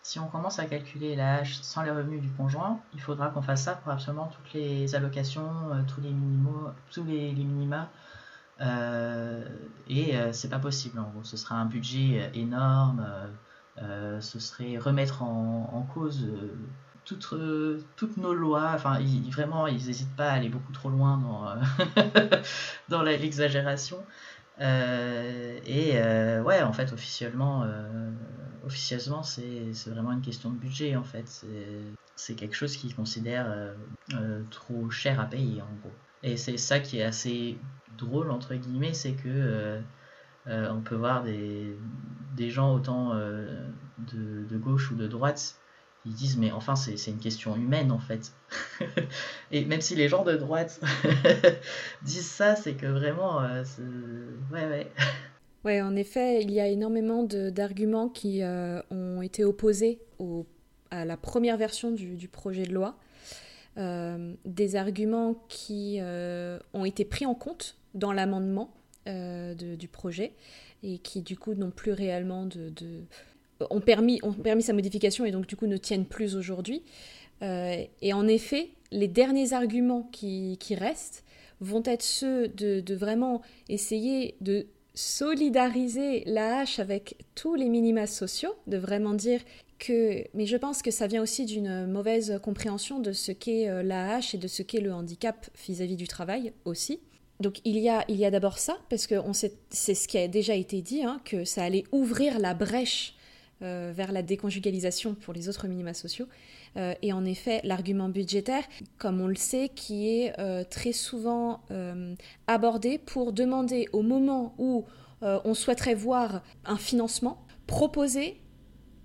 Si on commence à calculer la hache sans les revenus du conjoint, il faudra qu'on fasse ça pour absolument toutes les allocations, tous les minimaux, tous les, minima. et c'est pas possible en gros. Ce sera un budget énorme. ce serait remettre en cause toutes, toutes nos lois, enfin, vraiment, ils n'hésitent pas à aller beaucoup trop loin dans, dans l'exagération. et ouais, en fait, officiellement, officieusement, c'est vraiment une question de budget, en fait. C'est quelque chose qu'ils considèrent trop cher à payer, en gros. Et c'est ça qui est assez drôle, entre guillemets, c'est que euh, on peut voir des, des gens autant euh, de, gauche ou de droite, ils disent mais enfin c'est une question humaine en fait. et même si les gens de droite disent ça, c'est que vraiment, euh, ouais ouais. Ouais, en effet, il y a énormément d'arguments qui ont été opposés au, à la première version du, du projet de loi. des arguments qui ont été pris en compte dans l'amendement euh, du projet et qui du coup n'ont plus réellement de, ont, permis, ont permis sa modification et donc du coup ne tiennent plus aujourd'hui. Euh, et en effet, les derniers arguments qui, qui restent vont être ceux de, de, vraiment essayer de solidariser la hache avec tous les minima sociaux, de vraiment dire que, mais je pense que ça vient aussi d'une mauvaise compréhension de ce qu'est euh, la hache et de ce qu'est le handicap vis-à-vis -vis du travail aussi donc il y a, il y a d'abord ça, parce que c'est ce qui a déjà été dit, hein, que ça allait ouvrir la brèche euh, vers la déconjugalisation pour les autres minima sociaux. Euh, et en effet, l'argument budgétaire, comme on le sait, qui est euh, très souvent abordé pour demander au moment où on souhaiterait voir un financement proposé,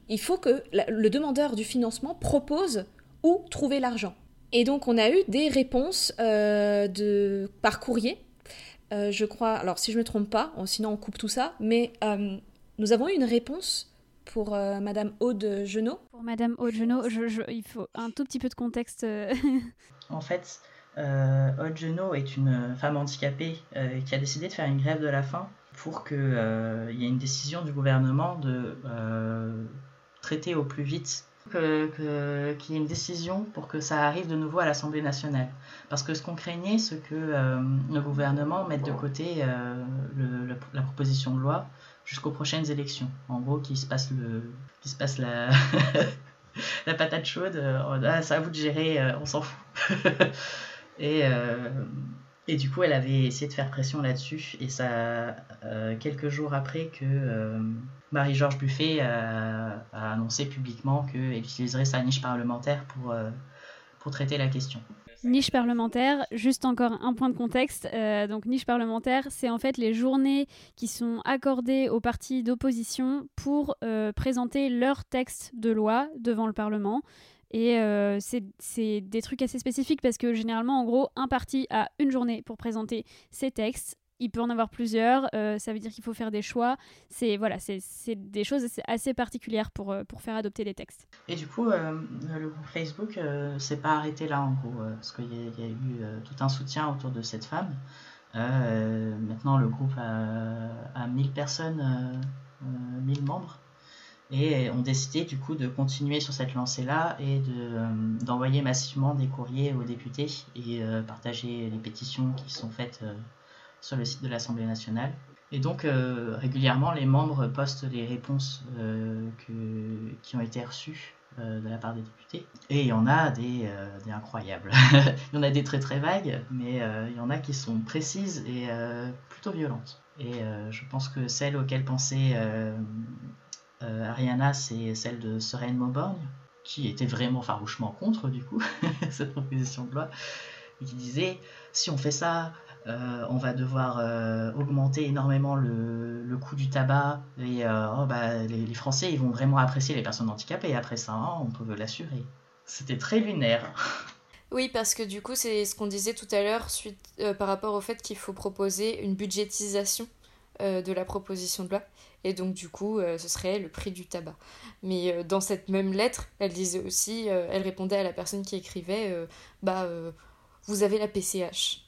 il faut que le demandeur du financement propose où trouver l'argent. Et donc on a eu des réponses de, par courrier. Je crois, alors si je ne me trompe pas, sinon on coupe tout ça, mais nous avons eu une réponse pour Madame Aude Genot. Pour Madame Aude Genot, il faut un tout petit peu de contexte. en fait, Aude Genot est une femme handicapée qui a décidé de faire une grève de la faim pour qu'il y ait une décision du gouvernement de traiter au plus vite qu'il y ait une décision pour que ça arrive de nouveau à l'Assemblée nationale. Parce que ce qu'on craignait, c'est que euh, le gouvernement mette de côté euh, la proposition de loi jusqu'aux prochaines élections. En gros, qu'il se passe, le, se passe la, la patate chaude. Euh, ah, c'est à vous de gérer, on s'en fout. et, et du coup, elle avait essayé de faire pression là-dessus. Et ça, quelques jours après que Marie-Georges Buffet a, annoncé publiquement qu'elle utiliserait sa niche parlementaire pour, euh, pour traiter la question. Niche parlementaire, juste encore un point de contexte. Euh, donc niche parlementaire, c'est en fait les journées qui sont accordées aux partis d'opposition pour euh, présenter leur texte de loi devant le Parlement. Et c'est des trucs assez spécifiques parce que généralement, en gros, un parti a une journée pour présenter ses textes il peut en avoir plusieurs. Euh, ça veut dire qu'il faut faire des choix. C'est voilà, des choses assez particulières pour, euh, pour faire adopter les textes. Et du coup, euh, le groupe Facebook s'est pas arrêté là en gros, parce qu'il y, a eu tout un soutien autour de cette femme. maintenant, le groupe a, 1000 personnes, 1000 membres et ont décidé du coup de continuer sur cette lancée-là et d'envoyer massivement des courriers aux députés et partager les pétitions qui sont faites sur le site de l'Assemblée nationale. Et donc, euh, régulièrement, les membres postent les réponses euh, qui ont été reçues euh, de la part des députés. Et il y en a des, incroyables. il y en a des très très vagues, mais il y en a qui sont précises et plutôt violentes. Et je pense que celle auquel pensait Ariana, c'est celle de Serène Mauborgne, qui était vraiment farouchement contre, du coup, cette proposition de loi, et qui disait, si on fait ça, euh, on va devoir euh, augmenter énormément le, coût du tabac et euh, oh, bah, les, Français ils vont vraiment apprécier les personnes handicapées après ça, hein, on peut l'assurer. C'était très lunaire. Oui, parce que du coup, c'est ce qu'on disait tout à l'heure par rapport au fait qu'il faut proposer une budgétisation de la proposition de loi. Et donc, du coup, ce serait le prix du tabac. Mais dans cette même lettre, elle disait aussi, elle répondait à la personne qui écrivait Bah, vous avez la PCH.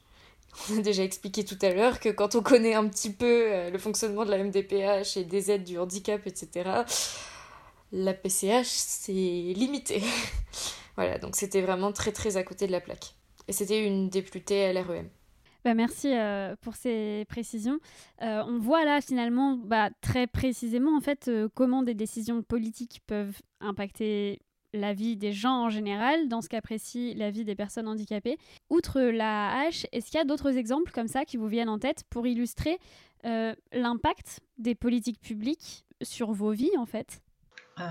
On a déjà expliqué tout à l'heure que quand on connaît un petit peu euh, le fonctionnement de la MDPH et des aides du handicap, etc., la PCH, c'est limité. voilà, donc c'était vraiment très très à côté de la plaque. Et c'était une députée à l'REM. Bah merci euh, pour ces précisions. Euh, on voit là finalement bah, très précisément en fait comment des décisions politiques peuvent impacter la vie des gens en général, dans ce cas précis, la vie des personnes handicapées. Outre la AH, est-ce qu'il y a d'autres exemples comme ça qui vous viennent en tête pour illustrer euh, l'impact des politiques publiques sur vos vies en fait? Euh,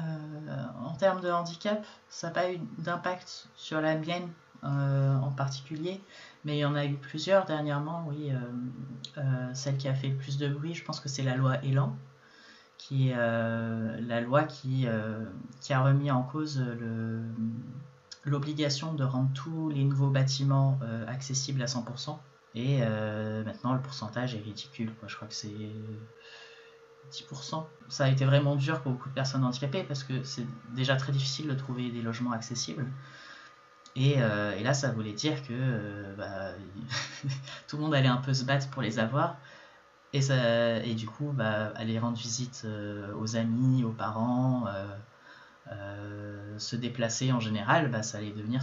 En termes de handicap, ça n'a pas eu d'impact sur la mienne euh, en particulier, mais il y en a eu plusieurs dernièrement, oui. celle qui a fait le plus de bruit, je pense que c'est la loi Elan, qui est la loi qui, qui, a remis en cause l'obligation de rendre tous les nouveaux bâtiments accessibles à 100%. Et euh, maintenant, le pourcentage est ridicule. Je crois que c'est 10%. Ça a été vraiment dur pour beaucoup de personnes handicapées parce que c'est déjà très difficile de trouver des logements accessibles. Et, euh, là, ça voulait dire que euh, bah, tout le monde allait un peu se battre pour les avoir. Et, ça, et du coup, bah, aller rendre visite aux amis, aux parents, se déplacer en général, bah, ça allait devenir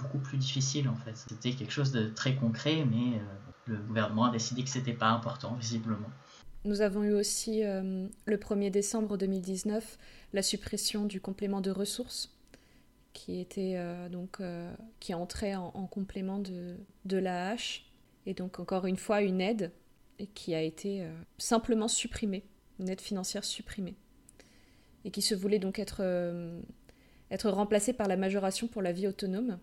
beaucoup plus difficile en fait. C'était quelque chose de très concret, mais euh, le gouvernement a décidé que c'était pas important visiblement. Nous avons eu aussi euh, le 1er décembre 2019 la suppression du complément de ressources qui était euh, donc qui entrait en, en complément de, de l'AH et donc encore une fois une aide qui a été simplement supprimée, une aide financière supprimée et qui se voulait donc être être remplacée par la majoration pour la vie autonome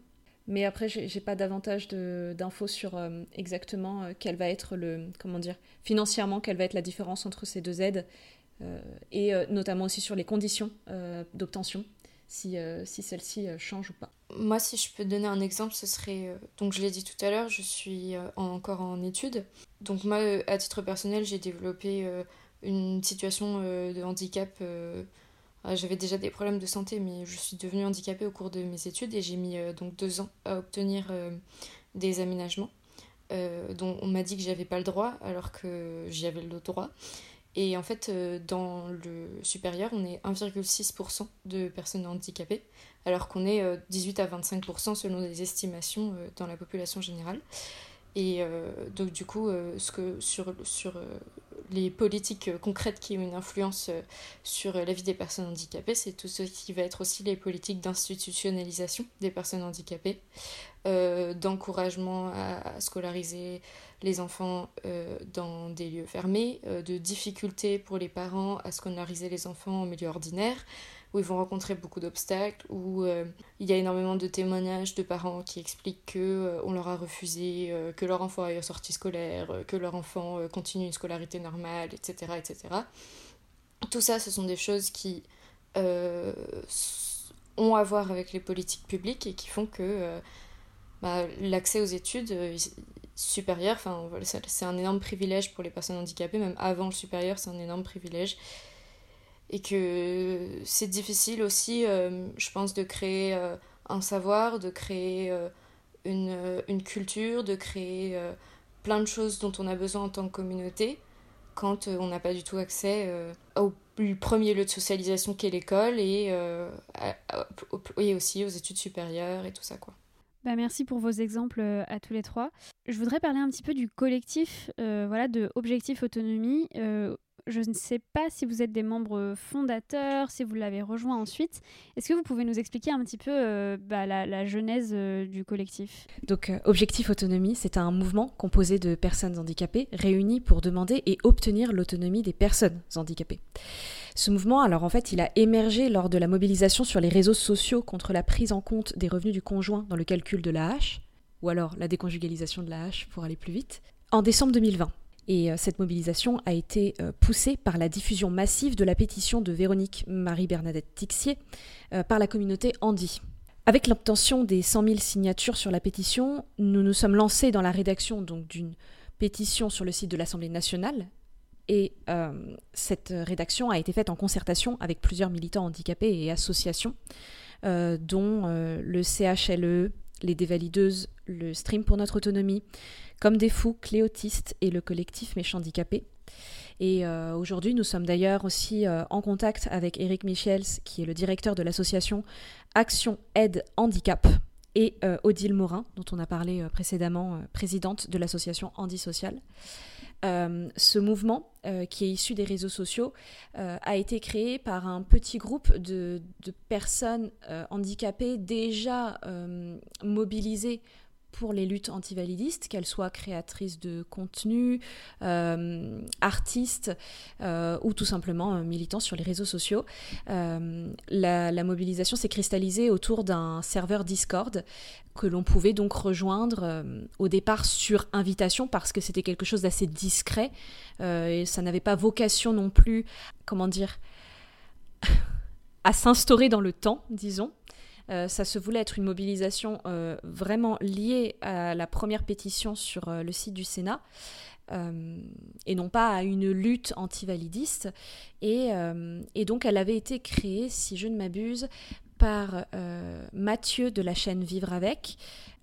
mais après, j'ai pas davantage d'infos sur euh, exactement euh, quelle va être le, comment dire, financièrement, quelle va être la différence entre ces deux aides, euh, et notamment aussi sur les conditions d'obtention, si, si celles-ci changent ou pas. Moi, si je peux donner un exemple, ce serait, donc je l'ai dit tout à l'heure, je suis encore en études. Donc moi, à titre personnel, j'ai développé une situation de handicap euh, j'avais déjà des problèmes de santé, mais je suis devenue handicapée au cours de mes études et j'ai mis euh, donc deux ans à obtenir euh, des aménagements dont on m'a dit que j'avais pas le droit alors que j'y avais le droit. Et en fait, dans le supérieur, on est 1,6% de personnes handicapées, alors qu'on est 18 à 25% selon les estimations dans la population générale. Et donc du coup, ce que sur, sur les politiques concrètes qui ont une influence euh, sur la vie des personnes handicapées, c'est tout ce qui va être aussi les politiques d'institutionnalisation des personnes handicapées, euh, d'encouragement à, scolariser les enfants euh, dans des lieux fermés, de difficultés pour les parents à scolariser les enfants en milieu ordinaire, où ils vont rencontrer beaucoup d'obstacles, où euh, il y a énormément de témoignages de parents qui expliquent que euh, on leur a refusé euh, que leur enfant aille en sortie scolaire, que leur enfant continue une scolarité normale, etc., etc. Tout ça, ce sont des choses qui ont à voir avec les politiques publiques et qui font que bah, l'accès aux études supérieures, enfin, c'est un énorme privilège pour les personnes handicapées, même avant le supérieur, c'est un énorme privilège et que c'est difficile aussi, euh, je pense, de créer euh, un savoir, de créer euh, une, une, culture, de créer plein de choses dont on a besoin en tant que communauté quand on n'a pas du tout accès au premier lieu de socialisation qu'est l'école et, et aussi aux études supérieures et tout ça quoi. Bah merci pour vos exemples à tous les trois. Je voudrais parler un petit peu du collectif voilà, de Objectif Autonomie je ne sais pas si vous êtes des membres fondateurs, si vous l'avez rejoint ensuite. Est-ce que vous pouvez nous expliquer un petit peu euh, bah, la, genèse euh, du collectif? Donc, euh, Objectif Autonomie, c'est un mouvement composé de personnes handicapées réunies pour demander et obtenir l'autonomie des personnes handicapées. Ce mouvement, alors en fait, il a émergé lors de la mobilisation sur les réseaux sociaux contre la prise en compte des revenus du conjoint dans le calcul de l'AH, ou alors la déconjugalisation de l'AH pour aller plus vite, en décembre 2020. Et euh, cette mobilisation a été euh, poussée par la diffusion massive de la pétition de Véronique Marie-Bernadette Tixier euh, par la communauté Andy. Avec l'obtention des 100 000 signatures sur la pétition, nous nous sommes lancés dans la rédaction d'une pétition sur le site de l'Assemblée nationale. Et cette rédaction a été faite en concertation avec plusieurs militants handicapés et associations, dont le CHLE, les Dévalideuses, le Stream pour notre autonomie, comme des fous, Cléotistes et le collectif Mes Handicapés. Et euh, aujourd'hui, nous sommes d'ailleurs aussi euh, en contact avec Eric Michels, qui est le directeur de l'association Action Aide Handicap, et euh, Odile Morin, dont on a parlé précédemment, présidente de l'association Handi Social. Ce mouvement, qui est issu des réseaux sociaux, a été créé par un petit groupe de, de personnes handicapées déjà mobilisées pour les luttes antivalidistes, qu'elles soient créatrices de contenu, euh, artistes euh, ou tout simplement euh, militants sur les réseaux sociaux. La, mobilisation s'est cristallisée autour d'un serveur Discord que l'on pouvait donc rejoindre au départ sur invitation parce que c'était quelque chose d'assez discret et ça n'avait pas vocation non plus, comment dire, à s'instaurer dans le temps, disons. Euh, ça se voulait être une mobilisation euh, vraiment liée à la première pétition sur euh, le site du Sénat. et non pas à une lutte antivalidiste. Et, et donc elle avait été créée, si je ne m'abuse, par Mathieu de la chaîne Vivre avec,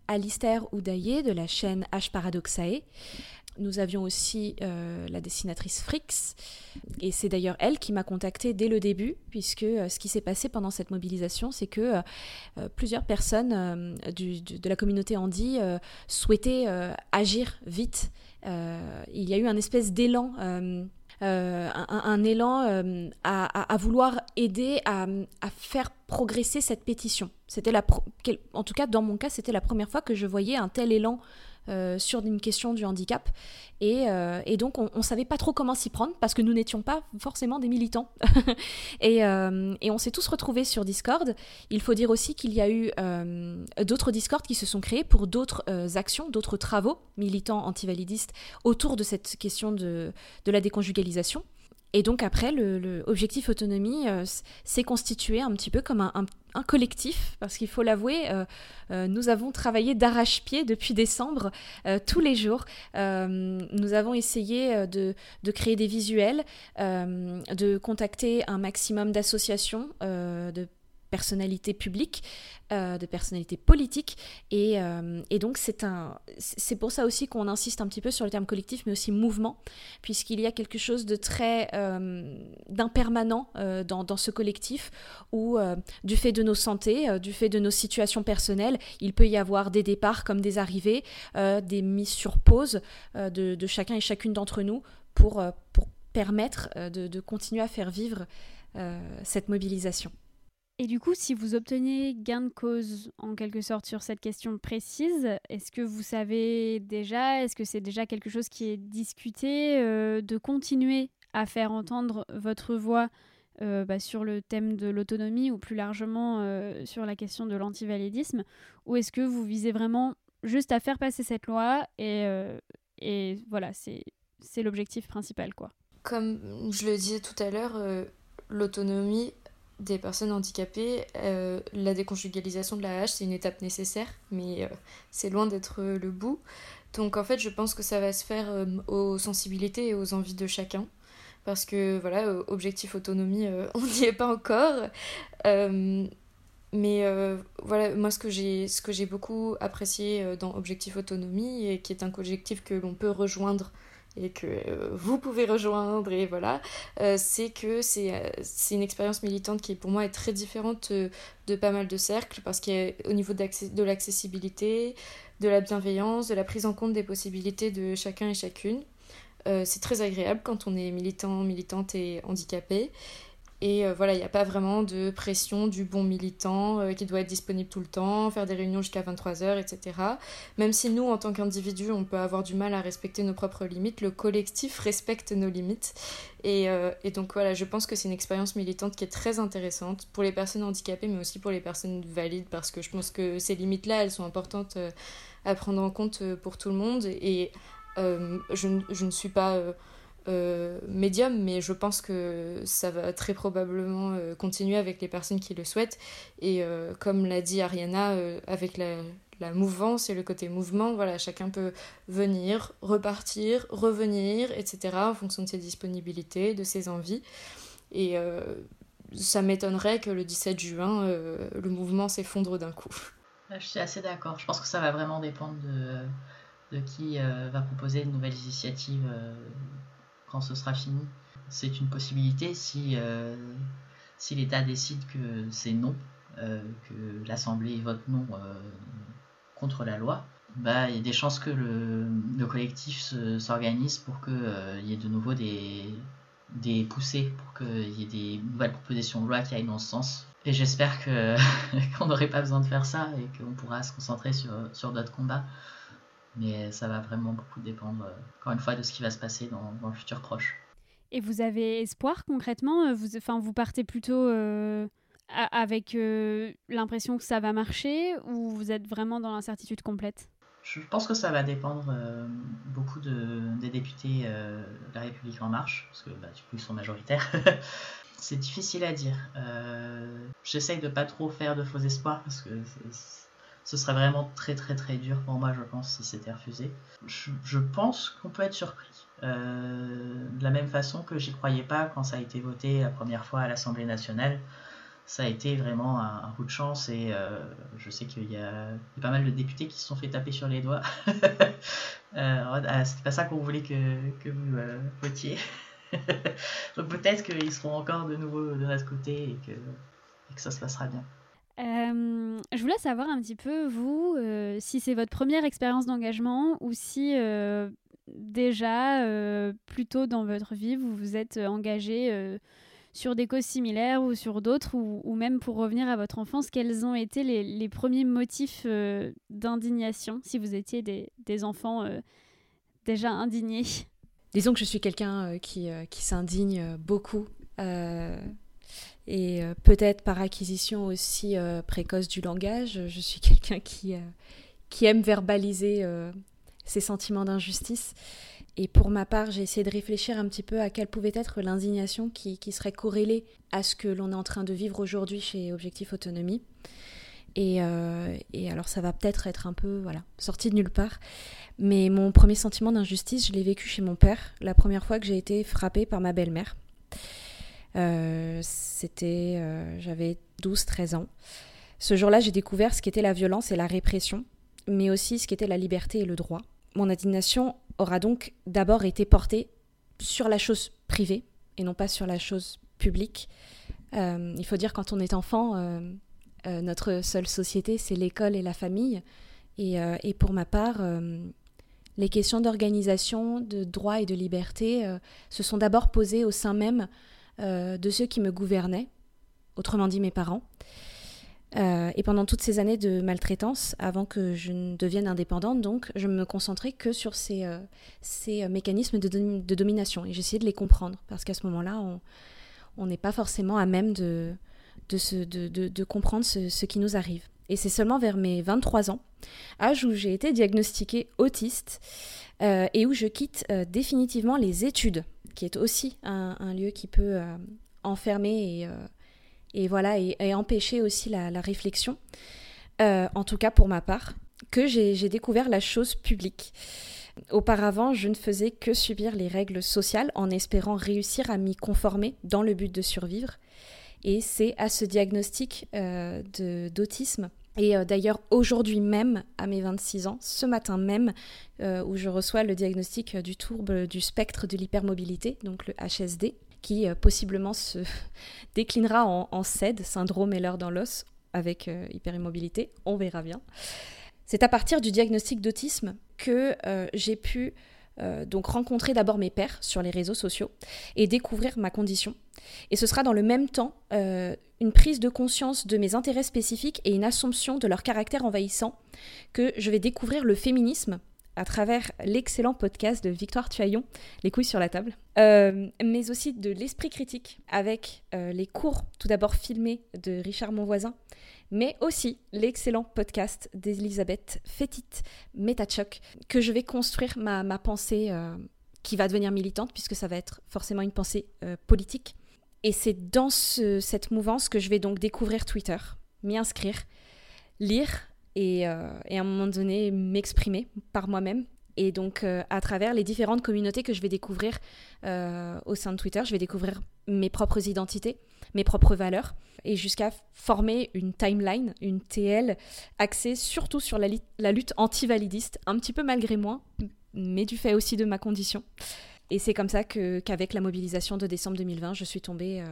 Alistair Oudaillé de la chaîne H Paradoxae, nous avions aussi euh, la dessinatrice Frix, et c'est d'ailleurs elle qui m'a contactée dès le début, puisque euh, ce qui s'est passé pendant cette mobilisation, c'est que euh, plusieurs personnes de la communauté Andy souhaitaient agir vite. il y a eu un espèce d'élan. un, élan à, vouloir aider à, faire progresser cette pétition. C'était la, en tout cas dans mon cas, c'était la première fois que je voyais un tel élan euh, sur une question du handicap. Et, euh, donc, on ne savait pas trop comment s'y prendre parce que nous n'étions pas forcément des militants. Euh, et, on s'est tous retrouvés sur Discord. Il faut dire aussi qu'il y a eu d'autres Discord qui se sont créés pour d'autres actions, d'autres travaux militants antivalidistes autour de cette question de, de la déconjugalisation. Et donc après, le, objectif autonomie euh, s'est constitué un petit peu comme un, collectif, parce qu'il faut l'avouer, euh, euh, nous avons travaillé d'arrache-pied depuis décembre, tous les jours. nous avons essayé de, de, créer des visuels, de contacter un maximum d'associations, de personnalités publiques, euh, de personnalités politiques. Et, euh, et donc, c'est, pour ça aussi qu'on insiste un petit peu sur le terme collectif, mais aussi mouvement, puisqu'il y a quelque chose de très euh, d'impermanent dans, dans, ce collectif, où du fait de nos santé du fait de nos situations personnelles, il peut y avoir des départs comme des arrivées, des mises sur pause de, chacun et chacune d'entre nous pour, pour permettre de continuer à faire vivre cette mobilisation. Et du coup, si vous obtenez gain de cause en quelque sorte sur cette question précise, est-ce que vous savez déjà, est-ce que c'est déjà quelque chose qui est discuté, euh, de continuer à faire entendre votre voix euh, bah, sur le thème de l'autonomie ou plus largement euh, sur la question de l'antivalidisme? Ou est-ce que vous visez vraiment juste à faire passer cette loi et, et voilà, c'est l'objectif principal quoi? Comme je le disais tout à l'heure, l'autonomie des personnes handicapées, euh, la déconjugalisation de la hache, c'est une étape nécessaire, mais euh, c'est loin d'être euh, le bout. Donc en fait, je pense que ça va se faire aux sensibilités et aux envies de chacun. Parce que voilà, objectif autonomie, on n'y est pas encore. mais voilà, moi ce que j'ai ce que j'ai beaucoup apprécié dans Objectif autonomie, et qui est un objectif que l'on peut rejoindre et que euh, vous pouvez rejoindre et voilà. Euh, c'est que euh, c'est une expérience militante qui pour moi est très différente de pas mal de cercles parce qu'au niveau de l'accessibilité de la bienveillance de la prise en compte des possibilités de chacun et chacune. C'est très agréable quand on est militant militante et handicapé et euh, voilà, il n'y a pas vraiment de pression du bon militant euh, qui doit être disponible tout le temps, faire des réunions jusqu'à 23h, etc. Même si nous, en tant qu'individus, on peut avoir du mal à respecter nos propres limites, le collectif respecte nos limites. Et, euh, et donc voilà, je pense que c'est une expérience militante qui est très intéressante pour les personnes handicapées, mais aussi pour les personnes valides, parce que je pense que ces limites-là, elles sont importantes à prendre en compte pour tout le monde. Et je, je, ne suis pas euh, médium, mais je pense que ça va très probablement euh, continuer avec les personnes qui le souhaitent. Et euh, comme l'a dit Ariana, avec la, la, mouvance et le côté mouvement, voilà, chacun peut venir, repartir, revenir, etc., en fonction de ses disponibilités, de ses envies. Et ça m'étonnerait que le 17 juin, le mouvement s'effondre d'un coup. Je suis assez d'accord. Je pense que ça va vraiment dépendre de, de qui va proposer de nouvelles initiatives ce sera fini. C'est une possibilité si, euh, si l'État décide que c'est non, euh, que l'Assemblée vote non euh, contre la loi. bah, il y a des chances que le, le collectif s'organise pour qu'il y ait de nouveau des, des poussées, pour qu'il y ait des nouvelles propositions de loi qui aillent dans ce sens. Et j'espère qu'on n'aurait pas besoin de faire ça et qu'on pourra se concentrer sur, sur d'autres combats. Mais ça va vraiment beaucoup dépendre, euh, encore une fois, de ce qui va se passer dans, dans le futur proche. Et vous avez espoir concrètement vous, enfin, vous partez plutôt euh, avec l'impression que ça va marcher ou vous êtes vraiment dans l'incertitude complète? Je pense que ça va dépendre euh, beaucoup de, des députés euh, de la République En Marche, parce que bah, du coup ils sont majoritaires. c'est difficile à dire. Euh, J'essaye de pas trop faire de faux espoirs, parce que ce serait vraiment très très très dur pour moi, je pense, si c'était refusé. Je, pense qu'on peut être surpris. Euh, de la même façon que j'y croyais pas quand ça a été voté la première fois à l'Assemblée nationale ça a été vraiment un, coup de chance et euh, je sais qu'il y, a pas mal de députés qui se sont fait taper sur les doigts. euh, ah, C'était pas ça qu'on voulait que, que vous euh, votiez. Donc peut-être qu'ils seront encore de nouveau de notre côté et que, que ça se passera bien. Euh, je voulais savoir un petit peu, vous, si c'est votre première expérience d'engagement ou si déjà, plus tôt dans votre vie, vous vous êtes engagé sur des causes similaires ou sur d'autres, ou, même pour revenir à votre enfance, quels ont été les, premiers motifs euh, d'indignation, si vous étiez des, enfants euh, déjà indignés? Disons que je suis quelqu'un euh, qui, qui s'indigne beaucoup. Et peut-être par acquisition aussi précoce du langage, je suis quelqu'un qui, qui aime verbaliser ses sentiments d'injustice. Et pour ma part, j'ai essayé de réfléchir un petit peu à quelle pouvait être l'indignation qui, serait corrélée à ce que l'on est en train de vivre aujourd'hui chez Objectif Autonomie. Euh, et, alors ça va peut-être être un peu voilà sorti de nulle part, mais mon premier sentiment d'injustice, je l'ai vécu chez mon père la première fois que j'ai été frappée par ma belle-mère. Euh, c'était, euh, j'avais 12-13 ans. Ce jour-là, j'ai découvert ce qu'était la violence et la répression, mais aussi ce qu'était la liberté et le droit. Mon indignation aura donc d'abord été portée sur la chose privée et non pas sur la chose publique. Euh, il faut dire quand on est enfant, notre seule société, c'est l'école et la famille. Et, et pour ma part, les questions d'organisation, de droit et de liberté se sont d'abord posées au sein même de ceux qui me gouvernaient, autrement dit mes parents. Euh, et pendant toutes ces années de maltraitance, avant que je ne devienne indépendante, donc, je me concentrais que sur ces, euh, ces euh, mécanismes de, de, domination. Et j'essayais de les comprendre, parce qu'à ce moment-là, on n'est pas forcément à même de, de, comprendre ce, ce, qui nous arrive. Et c'est seulement vers mes 23 ans, âge où j'ai été diagnostiquée autiste, et où je quitte définitivement les études, qui est aussi un, lieu qui peut enfermer et et voilà et, empêcher aussi la, réflexion, euh, en tout cas pour ma part, que j'ai découvert la chose publique. Auparavant, je ne faisais que subir les règles sociales en espérant réussir à m'y conformer dans le but de survivre. Et c'est à ce diagnostic euh, d'autisme et euh, d'ailleurs, aujourd'hui même, à mes 26 ans, ce matin même, où je reçois le diagnostic du trouble du spectre de l'hypermobilité, donc le HSD, qui euh, possiblement se déclinera en, CED, syndrome Ehlers dans l'os, avec euh, hyperimmobilité. On verra bien. C'est à partir du diagnostic d'autisme que euh, j'ai pu donc rencontrer d'abord mes pères sur les réseaux sociaux et découvrir ma condition. Et ce sera dans le même temps une prise de conscience de mes intérêts spécifiques et une assomption de leur caractère envahissant que je vais découvrir le féminisme à travers l'excellent podcast de Victoire Tuaillon, Les couilles sur la table, euh, mais aussi de l'esprit critique avec euh, les cours tout d'abord filmés de Richard Monvoisin, mais aussi l'excellent podcast d'Elisabeth Fétit, Métachoc, que je vais construire ma, ma pensée euh, qui va devenir militante, puisque ça va être forcément une pensée politique. Et c'est dans cette mouvance que je vais donc découvrir Twitter, m'y inscrire, lire euh, et, à un moment donné m'exprimer par moi-même. Et donc, euh, à travers les différentes communautés que je vais découvrir euh, au sein de Twitter, je vais découvrir mes propres identités, mes propres valeurs, et jusqu'à former une timeline, une TL, axée surtout sur la, lutte anti-validiste, un petit peu malgré moi, mais du fait aussi de ma condition. Et c'est comme ça qu'avec la mobilisation de décembre 2020, je suis tombée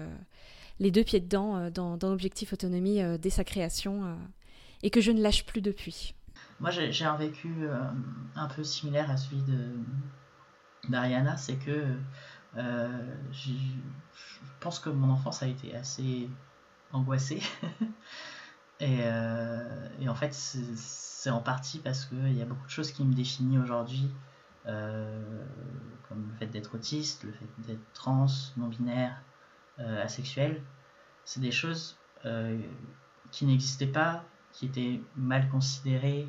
les deux pieds dedans dans, dans l'objectif autonomie dès sa création et que je ne lâche plus depuis. moi j'ai un vécu un peu similaire à celui d'Ariana, c'est que je pense que mon enfance a été assez angoissée. et, et, en fait, c'est en partie parce qu'il y a beaucoup de choses qui me définissent aujourd'hui euh, comme le fait d'être autiste, le fait d'être trans, non-binaire, euh, asexuel. C'est des choses euh, qui n'existaient pas, qui étaient mal considérées,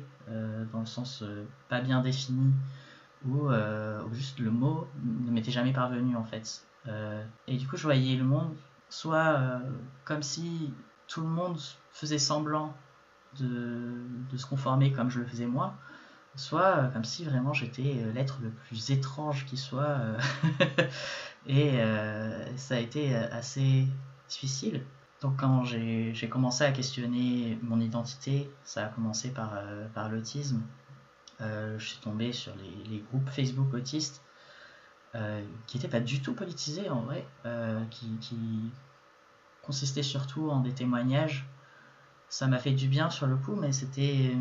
dans le sens pas bien défini, ou, juste le mot ne m'était jamais parvenu en fait. Et du coup, je voyais le monde soit comme si tout le monde faisait semblant de, se conformer comme je le faisais moi, soit euh, comme si vraiment j'étais euh, l'être le plus étrange qui soit. Euh, et ça a été assez difficile. Donc quand j'ai commencé à questionner mon identité, ça a commencé par l'autisme. je suis tombé sur les, groupes Facebook autistes qui n'étaient pas du tout politisés en vrai, qui, qui consistaient surtout en des témoignages. Ça m'a fait du bien sur le coup, mais c'était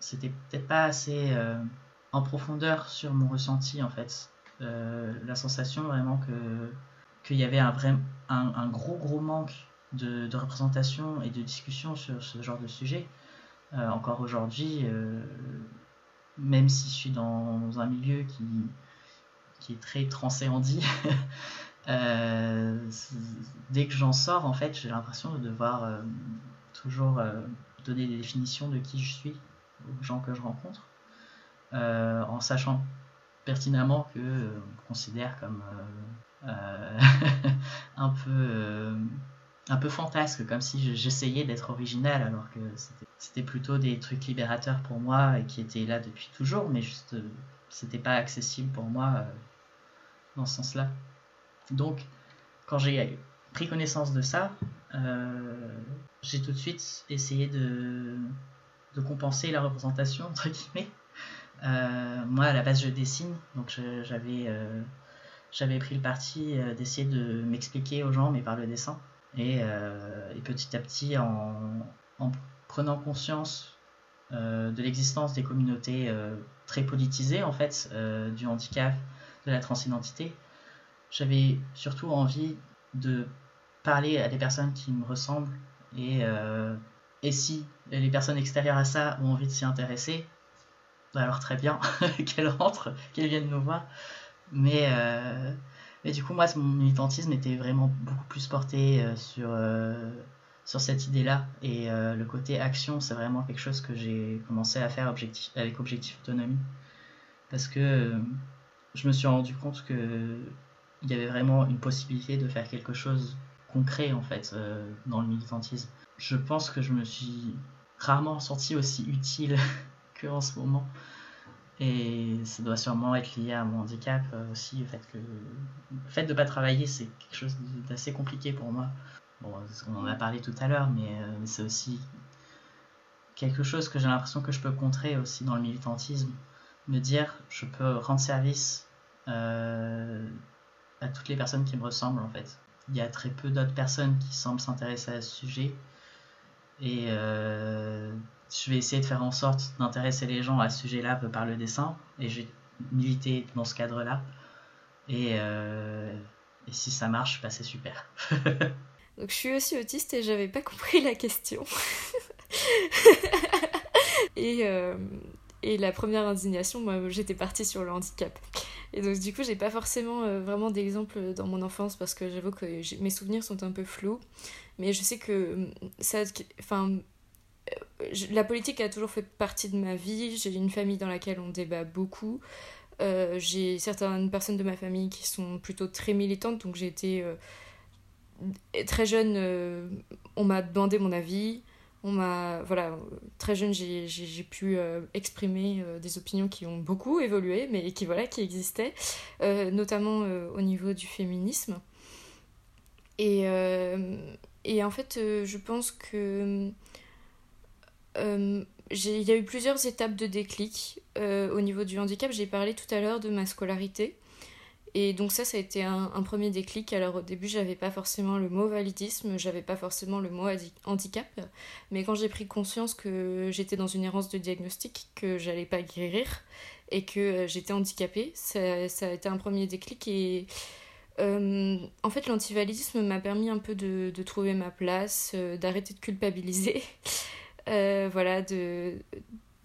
c'était peut-être pas assez euh, en profondeur sur mon ressenti en fait. Euh, la sensation vraiment que qu'il y avait un, vrai, un, gros gros manque de, représentation et de discussion sur ce genre de sujet. Euh, encore aujourd'hui, même si je suis dans un milieu qui, qui est très transéandi, dès que j'en sors, en fait, j'ai l'impression de devoir toujours donner des définitions de qui je suis aux gens que je rencontre, euh, en sachant pertinemment que euh, on considère comme euh, un peu un peu fantasque, comme si j'essayais d'être original, alors que c'était plutôt des trucs libérateurs pour moi et qui étaient là depuis toujours, mais juste c'était pas accessible pour moi dans ce sens-là. Donc, quand j'ai pris connaissance de ça, j'ai tout de suite essayé de, compenser la représentation, entre guillemets. Euh, moi, à la base, je dessine, donc j'avais euh, j'avais pris le parti euh, d'essayer de m'expliquer aux gens, mais par le dessin. Et, petit à petit, en prenant conscience de l'existence des communautés très politisées, en fait, du handicap, de la transidentité, j'avais surtout envie de parler à des personnes qui me ressemblent et et si les personnes extérieures à ça ont envie de s'y intéresser, bah alors très bien, qu'elles rentrent, qu'elles viennent nous voir. Mais, euh, mais du coup, moi, mon militantisme était vraiment beaucoup plus porté euh, sur, euh, sur cette idée-là. Et le côté action, c'est vraiment quelque chose que j'ai commencé à faire avec Objectif Autonomie. Parce que je me suis rendu compte que il y avait vraiment une possibilité de faire quelque chose concret, en fait, dans le militantisme je pense que je me suis rarement senti aussi utile qu'en ce moment. Et ça doit sûrement être lié à mon handicap euh, aussi, le fait, que... le fait de ne pas travailler, c'est quelque chose d'assez compliqué pour moi. Bon, on en a parlé tout à l'heure, mais euh, c'est aussi quelque chose que j'ai l'impression que je peux contrer aussi dans le militantisme. Me dire, je peux rendre service euh, à toutes les personnes qui me ressemblent en fait. Il y a très peu d'autres personnes qui semblent s'intéresser à ce sujet. Et euh, je vais essayer de faire en sorte d'intéresser les gens à ce sujet-là par le dessin. Et je vais militer dans ce cadre-là. Et, euh, et, si ça marche, bah, c'est super. Donc je suis aussi autiste et j'avais pas compris la question. et, et la première indignation, moi j'étais partie sur le handicap. Et donc du coup j'ai pas forcément vraiment d'exemple dans mon enfance parce que j'avoue que mes souvenirs sont un peu flous. Mais je sais que hum, ça, enfin, euh, la politique a toujours fait partie de ma vie. J'ai une famille dans laquelle on débat beaucoup. Euh, j'ai certaines personnes de ma famille qui sont plutôt très militantes, donc j'ai été euh, très jeune, on m'a demandé mon avis, on m'a voilà très jeune j'ai pu exprimer des opinions qui ont beaucoup évolué mais qui voilà qui existaient notamment au niveau du féminisme et en fait, euh, je pense que euh, il y a eu plusieurs étapes de déclic euh, au niveau du handicap. J'ai parlé tout à l'heure de ma scolarité. Et donc ça, ça a été un, premier déclic. Alors au début, j'avais pas forcément le mot validisme, j'avais pas forcément le mot handicap, mais quand j'ai pris conscience que j'étais dans une errance de diagnostic, que j'allais pas guérir et que euh, j'étais handicapée, ça, ça, a été un premier déclic et euh, en fait, l'antivalidisme m'a permis un peu de, de trouver ma place, euh, d'arrêter de culpabiliser. voilà, de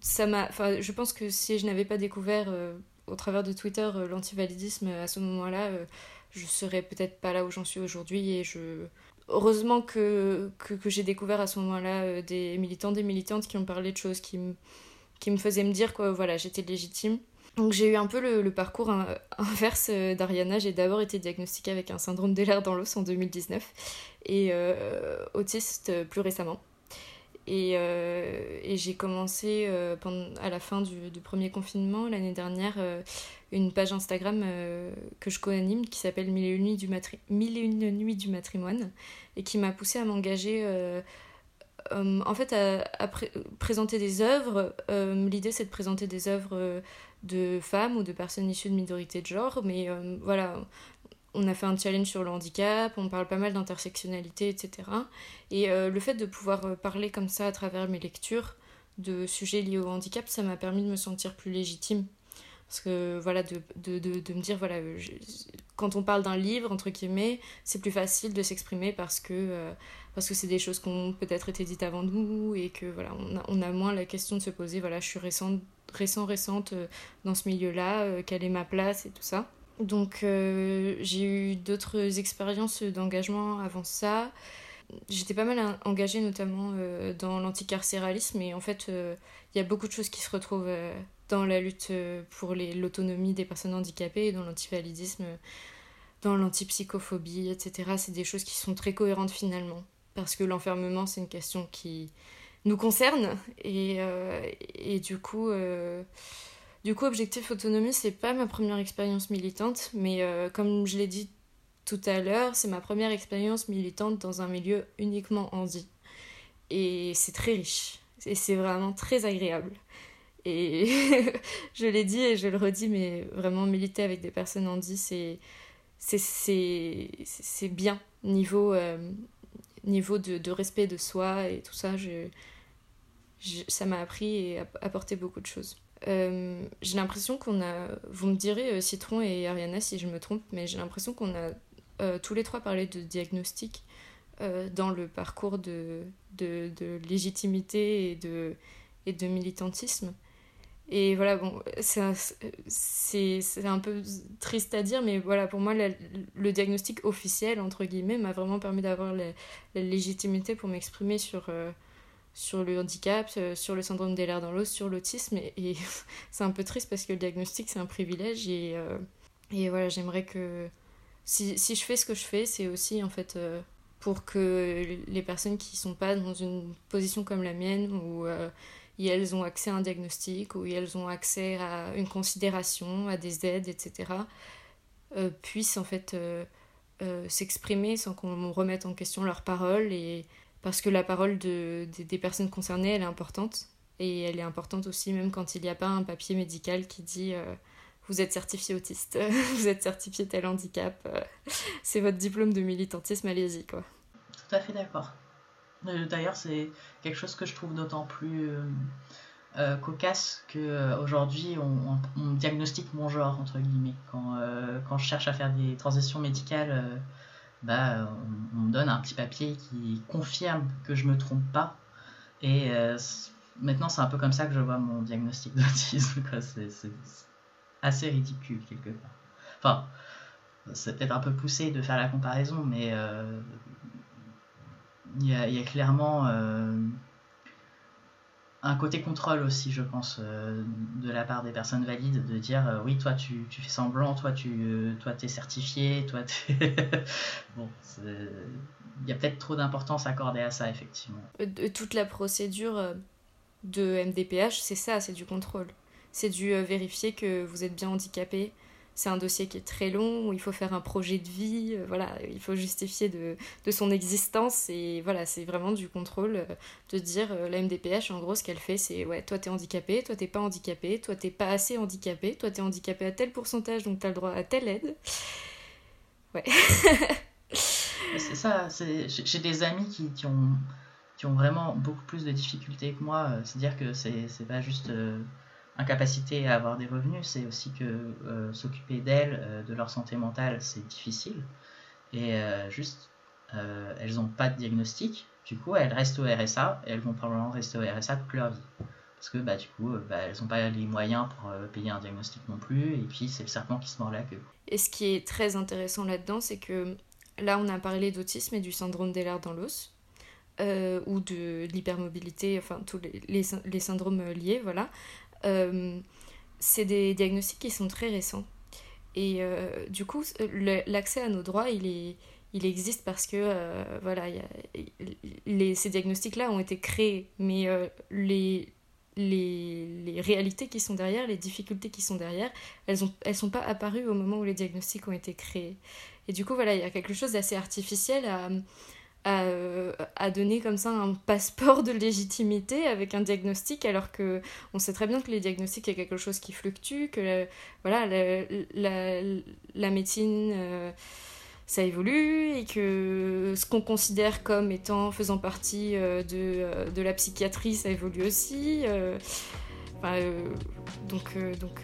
ça m'a. Je pense que si je n'avais pas découvert au travers de Twitter euh, l'antivalidisme à ce moment-là, euh, je serais peut-être pas là où j'en suis aujourd'hui et je heureusement que, que, j'ai découvert à ce moment-là euh, des militants, des militantes qui ont parlé de choses qui me, qui me faisaient me dire que voilà, j'étais légitime. Donc j'ai eu un peu le, parcours inverse d'Ariana. J'ai d'abord été diagnostiquée avec un syndrome l'air dans l'os en 2019 et autiste plus récemment. Et, euh, et j'ai commencé euh, à la fin du, premier confinement l'année dernière euh, une page Instagram que je co-anime qui s'appelle Mille et, une nuits du Mille et une nuits du matrimoine et qui m'a poussée à m'engager en fait à, à présenter des œuvres. L'idée c'est de présenter des œuvres de femmes ou de personnes issues de minorités de genre, mais voilà, on a fait un challenge sur le handicap, on parle pas mal d'intersectionnalité, etc. Et euh, le fait de pouvoir euh, parler comme ça à travers mes lectures de sujets liés au handicap, ça m'a permis de me sentir plus légitime. Parce que voilà, de, de, de, me dire, voilà, quand on parle d'un livre, entre guillemets, c'est plus facile de s'exprimer parce que euh, parce que c'est des choses qui ont peut-être été dites avant nous et que voilà, on a, on a moins la question de se poser, voilà, je suis récente, récent, récente dans ce milieu-là, quelle est ma place et tout ça. Donc euh, j'ai eu d'autres expériences d'engagement avant ça. J'étais pas mal engagée notamment euh, dans l'anticarcéralisme et en fait euh, il y a beaucoup de choses qui se retrouvent dans la lutte pour l'autonomie des personnes handicapées, dans l'antivalidisme, dans l'antipsychophobie, etc. C'est des choses qui sont très cohérentes finalement parce que l'enfermement c'est une question qui nous concerne et, et du coup du coup, Objectif Autonomie, c'est pas ma première expérience militante, mais euh, comme je l'ai dit tout à l'heure, c'est ma première expérience militante dans un milieu uniquement handi. Et c'est très riche. Et c'est vraiment très agréable. Et je l'ai dit et je le redis, mais vraiment militer avec des personnes handi, c'est c'est bien niveau, euh, niveau de, de, respect de soi et tout ça. Ça m'a appris et apporté beaucoup de choses. Euh, j'ai l'impression qu'on a, vous me direz euh, Citron et Ariana si je me trompe, mais j'ai l'impression qu'on a euh, tous les trois parlé de diagnostic dans le parcours de, de, de, légitimité et de, et de militantisme. Et voilà, bon, c'est un, peu triste à dire, mais voilà, pour moi, le diagnostic officiel, entre guillemets, m'a vraiment permis d'avoir la, légitimité pour m'exprimer sur sur le handicap, euh, sur le syndrome des lèvres dans l'os, sur l'autisme. Et, c'est un peu triste parce que le diagnostic, c'est un privilège. Et, euh, et voilà, j'aimerais que. Si, si, je fais ce que je fais, c'est aussi en fait euh, pour que les personnes qui sont pas dans une position comme la mienne, où elles ont accès à un diagnostic, où elles ont accès à une considération, à des aides, etc., puissent en fait s'exprimer sans qu'on remette en question leurs paroles et parce que la parole de, des personnes concernées, elle est importante. Et elle est importante aussi même quand il n'y a pas un papier médical qui dit euh, vous êtes certifié autiste, vous êtes certifié tel handicap, euh, c'est votre diplôme de militantisme, allez-y quoi. Tout à fait d'accord. Euh, d'ailleurs, c'est quelque chose que je trouve d'autant plus cocasse qu'aujourd'hui on, on, diagnostique mon genre, entre guillemets. Quand, quand je cherche à faire des transitions médicales bah, on, me donne un petit papier qui confirme que je me trompe pas. Et euh, maintenant, c'est un peu comme ça que je vois mon diagnostic d'autisme. C'est assez ridicule quelque part. Enfin, c'est peut-être un peu poussé de faire la comparaison, mais euh, il y, y, a clairement euh, un côté contrôle aussi, je pense, euh, de la part des personnes valides, de dire euh, oui, toi tu, fais semblant, toi tu euh, toi, es certifié, toi bon, il y a peut-être trop d'importance accordée à ça, effectivement. Toute la procédure de MDPH, c'est ça, c'est du contrôle. C'est du vérifier que vous êtes bien handicapé, c'est un dossier qui est très long, il faut faire un projet de vie, euh, voilà, il faut justifier de, son existence, et voilà, c'est vraiment du contrôle euh, de dire euh, la MDPH, en gros, ce qu'elle fait, c'est ouais, toi t'es handicapé, toi t'es pas handicapé, toi t'es pas assez handicapé, toi t'es handicapé à tel pourcentage, donc t'as le droit à telle aide. Ouais. c'est ça, j'ai des amis qui, qui ont vraiment beaucoup plus de difficultés que moi, c'est-à-dire que c'est pas juste incapacité à avoir des revenus, c'est aussi que euh, s'occuper d'elles, euh, de leur santé mentale, c'est difficile. Et euh, juste, elles n'ont pas de diagnostic. Du coup, elles restent au RSA et elles vont probablement rester au RSA toute leur vie. Parce que bah, du coup, bah, elles n'ont pas les moyens pour payer un diagnostic non plus. Et puis, c'est le serpent qui se mord la queue. Et ce qui est très intéressant là-dedans, c'est que là, on a parlé d'autisme et du syndrome d'Ehlers dans l'os. ou de, l'hypermobilité, enfin tous les, les, les, syndromes liés, voilà. Euh, c'est des diagnostics qui sont très récents. Et euh, du coup, l'accès à nos droits, il, est, il existe parce que euh, voilà, les, ces diagnostics-là ont été créés, mais les, les, les, réalités qui sont derrière, les difficultés qui sont derrière, elles ne elles sont pas apparues au moment où les diagnostics ont été créés. Et du coup, voilà, il y a quelque chose d'assez artificiel à, euh, à, donner comme ça un passeport de légitimité avec un diagnostic alors que on sait très bien que les diagnostics est quelque chose qui fluctue que voilà la, la, médecine euh, ça évolue et que ce qu'on considère comme étant faisant partie euh, de, de, la psychiatrie ça évolue aussi donc donc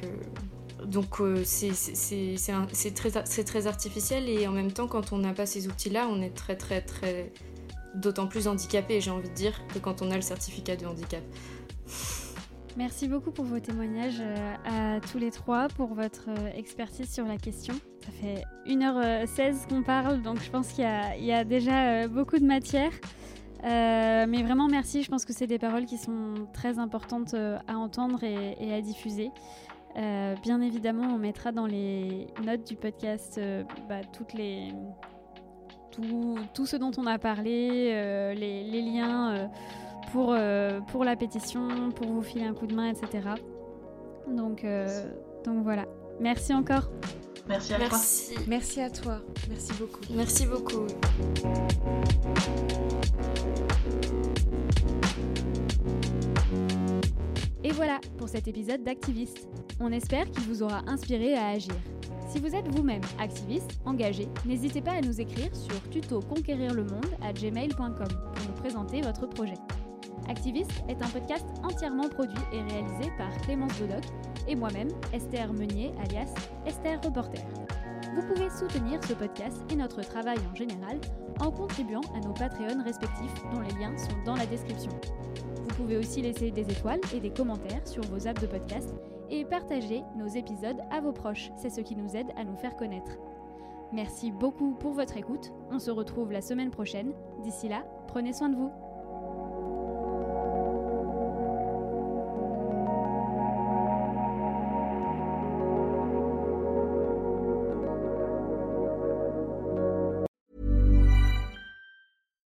donc c'est très, très artificiel et en même temps quand on n'a pas ces outils-là, on est très très très d'autant plus handicapé, j'ai envie de dire, que quand on a le certificat de handicap. Merci beaucoup pour vos témoignages euh, à tous les trois, pour votre euh, expertise sur la question. Ça fait 1h16 qu'on parle, donc je pense qu'il y, a déjà euh, beaucoup de matière. mais vraiment merci, je pense que c'est des paroles qui sont très importantes à entendre et à diffuser. Euh, bien évidemment, on mettra dans les notes du podcast euh, bah, toutes les, tout, tout, ce dont on a parlé, euh, les, les, liens pour, pour la pétition, pour vous filer un coup de main, etc. Donc, donc voilà. Merci encore. Merci à Merci. toi. Merci à toi. Merci beaucoup. Merci beaucoup. Et voilà pour cet épisode d'Activiste. On espère qu'il vous aura inspiré à agir. Si vous êtes vous-même activiste, engagé, n'hésitez pas à nous écrire sur tuto conquérir le monde à gmail.com pour nous présenter votre projet. Activiste est un podcast entièrement produit et réalisé par Clémence Bodoc et moi-même, Esther Meunier, alias Esther Reporter. Vous pouvez soutenir ce podcast et notre travail en général en contribuant à nos Patreons respectifs dont les liens sont dans la description. Vous pouvez aussi laisser des étoiles et des commentaires sur vos apps de podcast et partager nos épisodes à vos proches. C'est ce qui nous aide à nous faire connaître. Merci beaucoup pour votre écoute. On se retrouve la semaine prochaine. D'ici là, prenez soin de vous.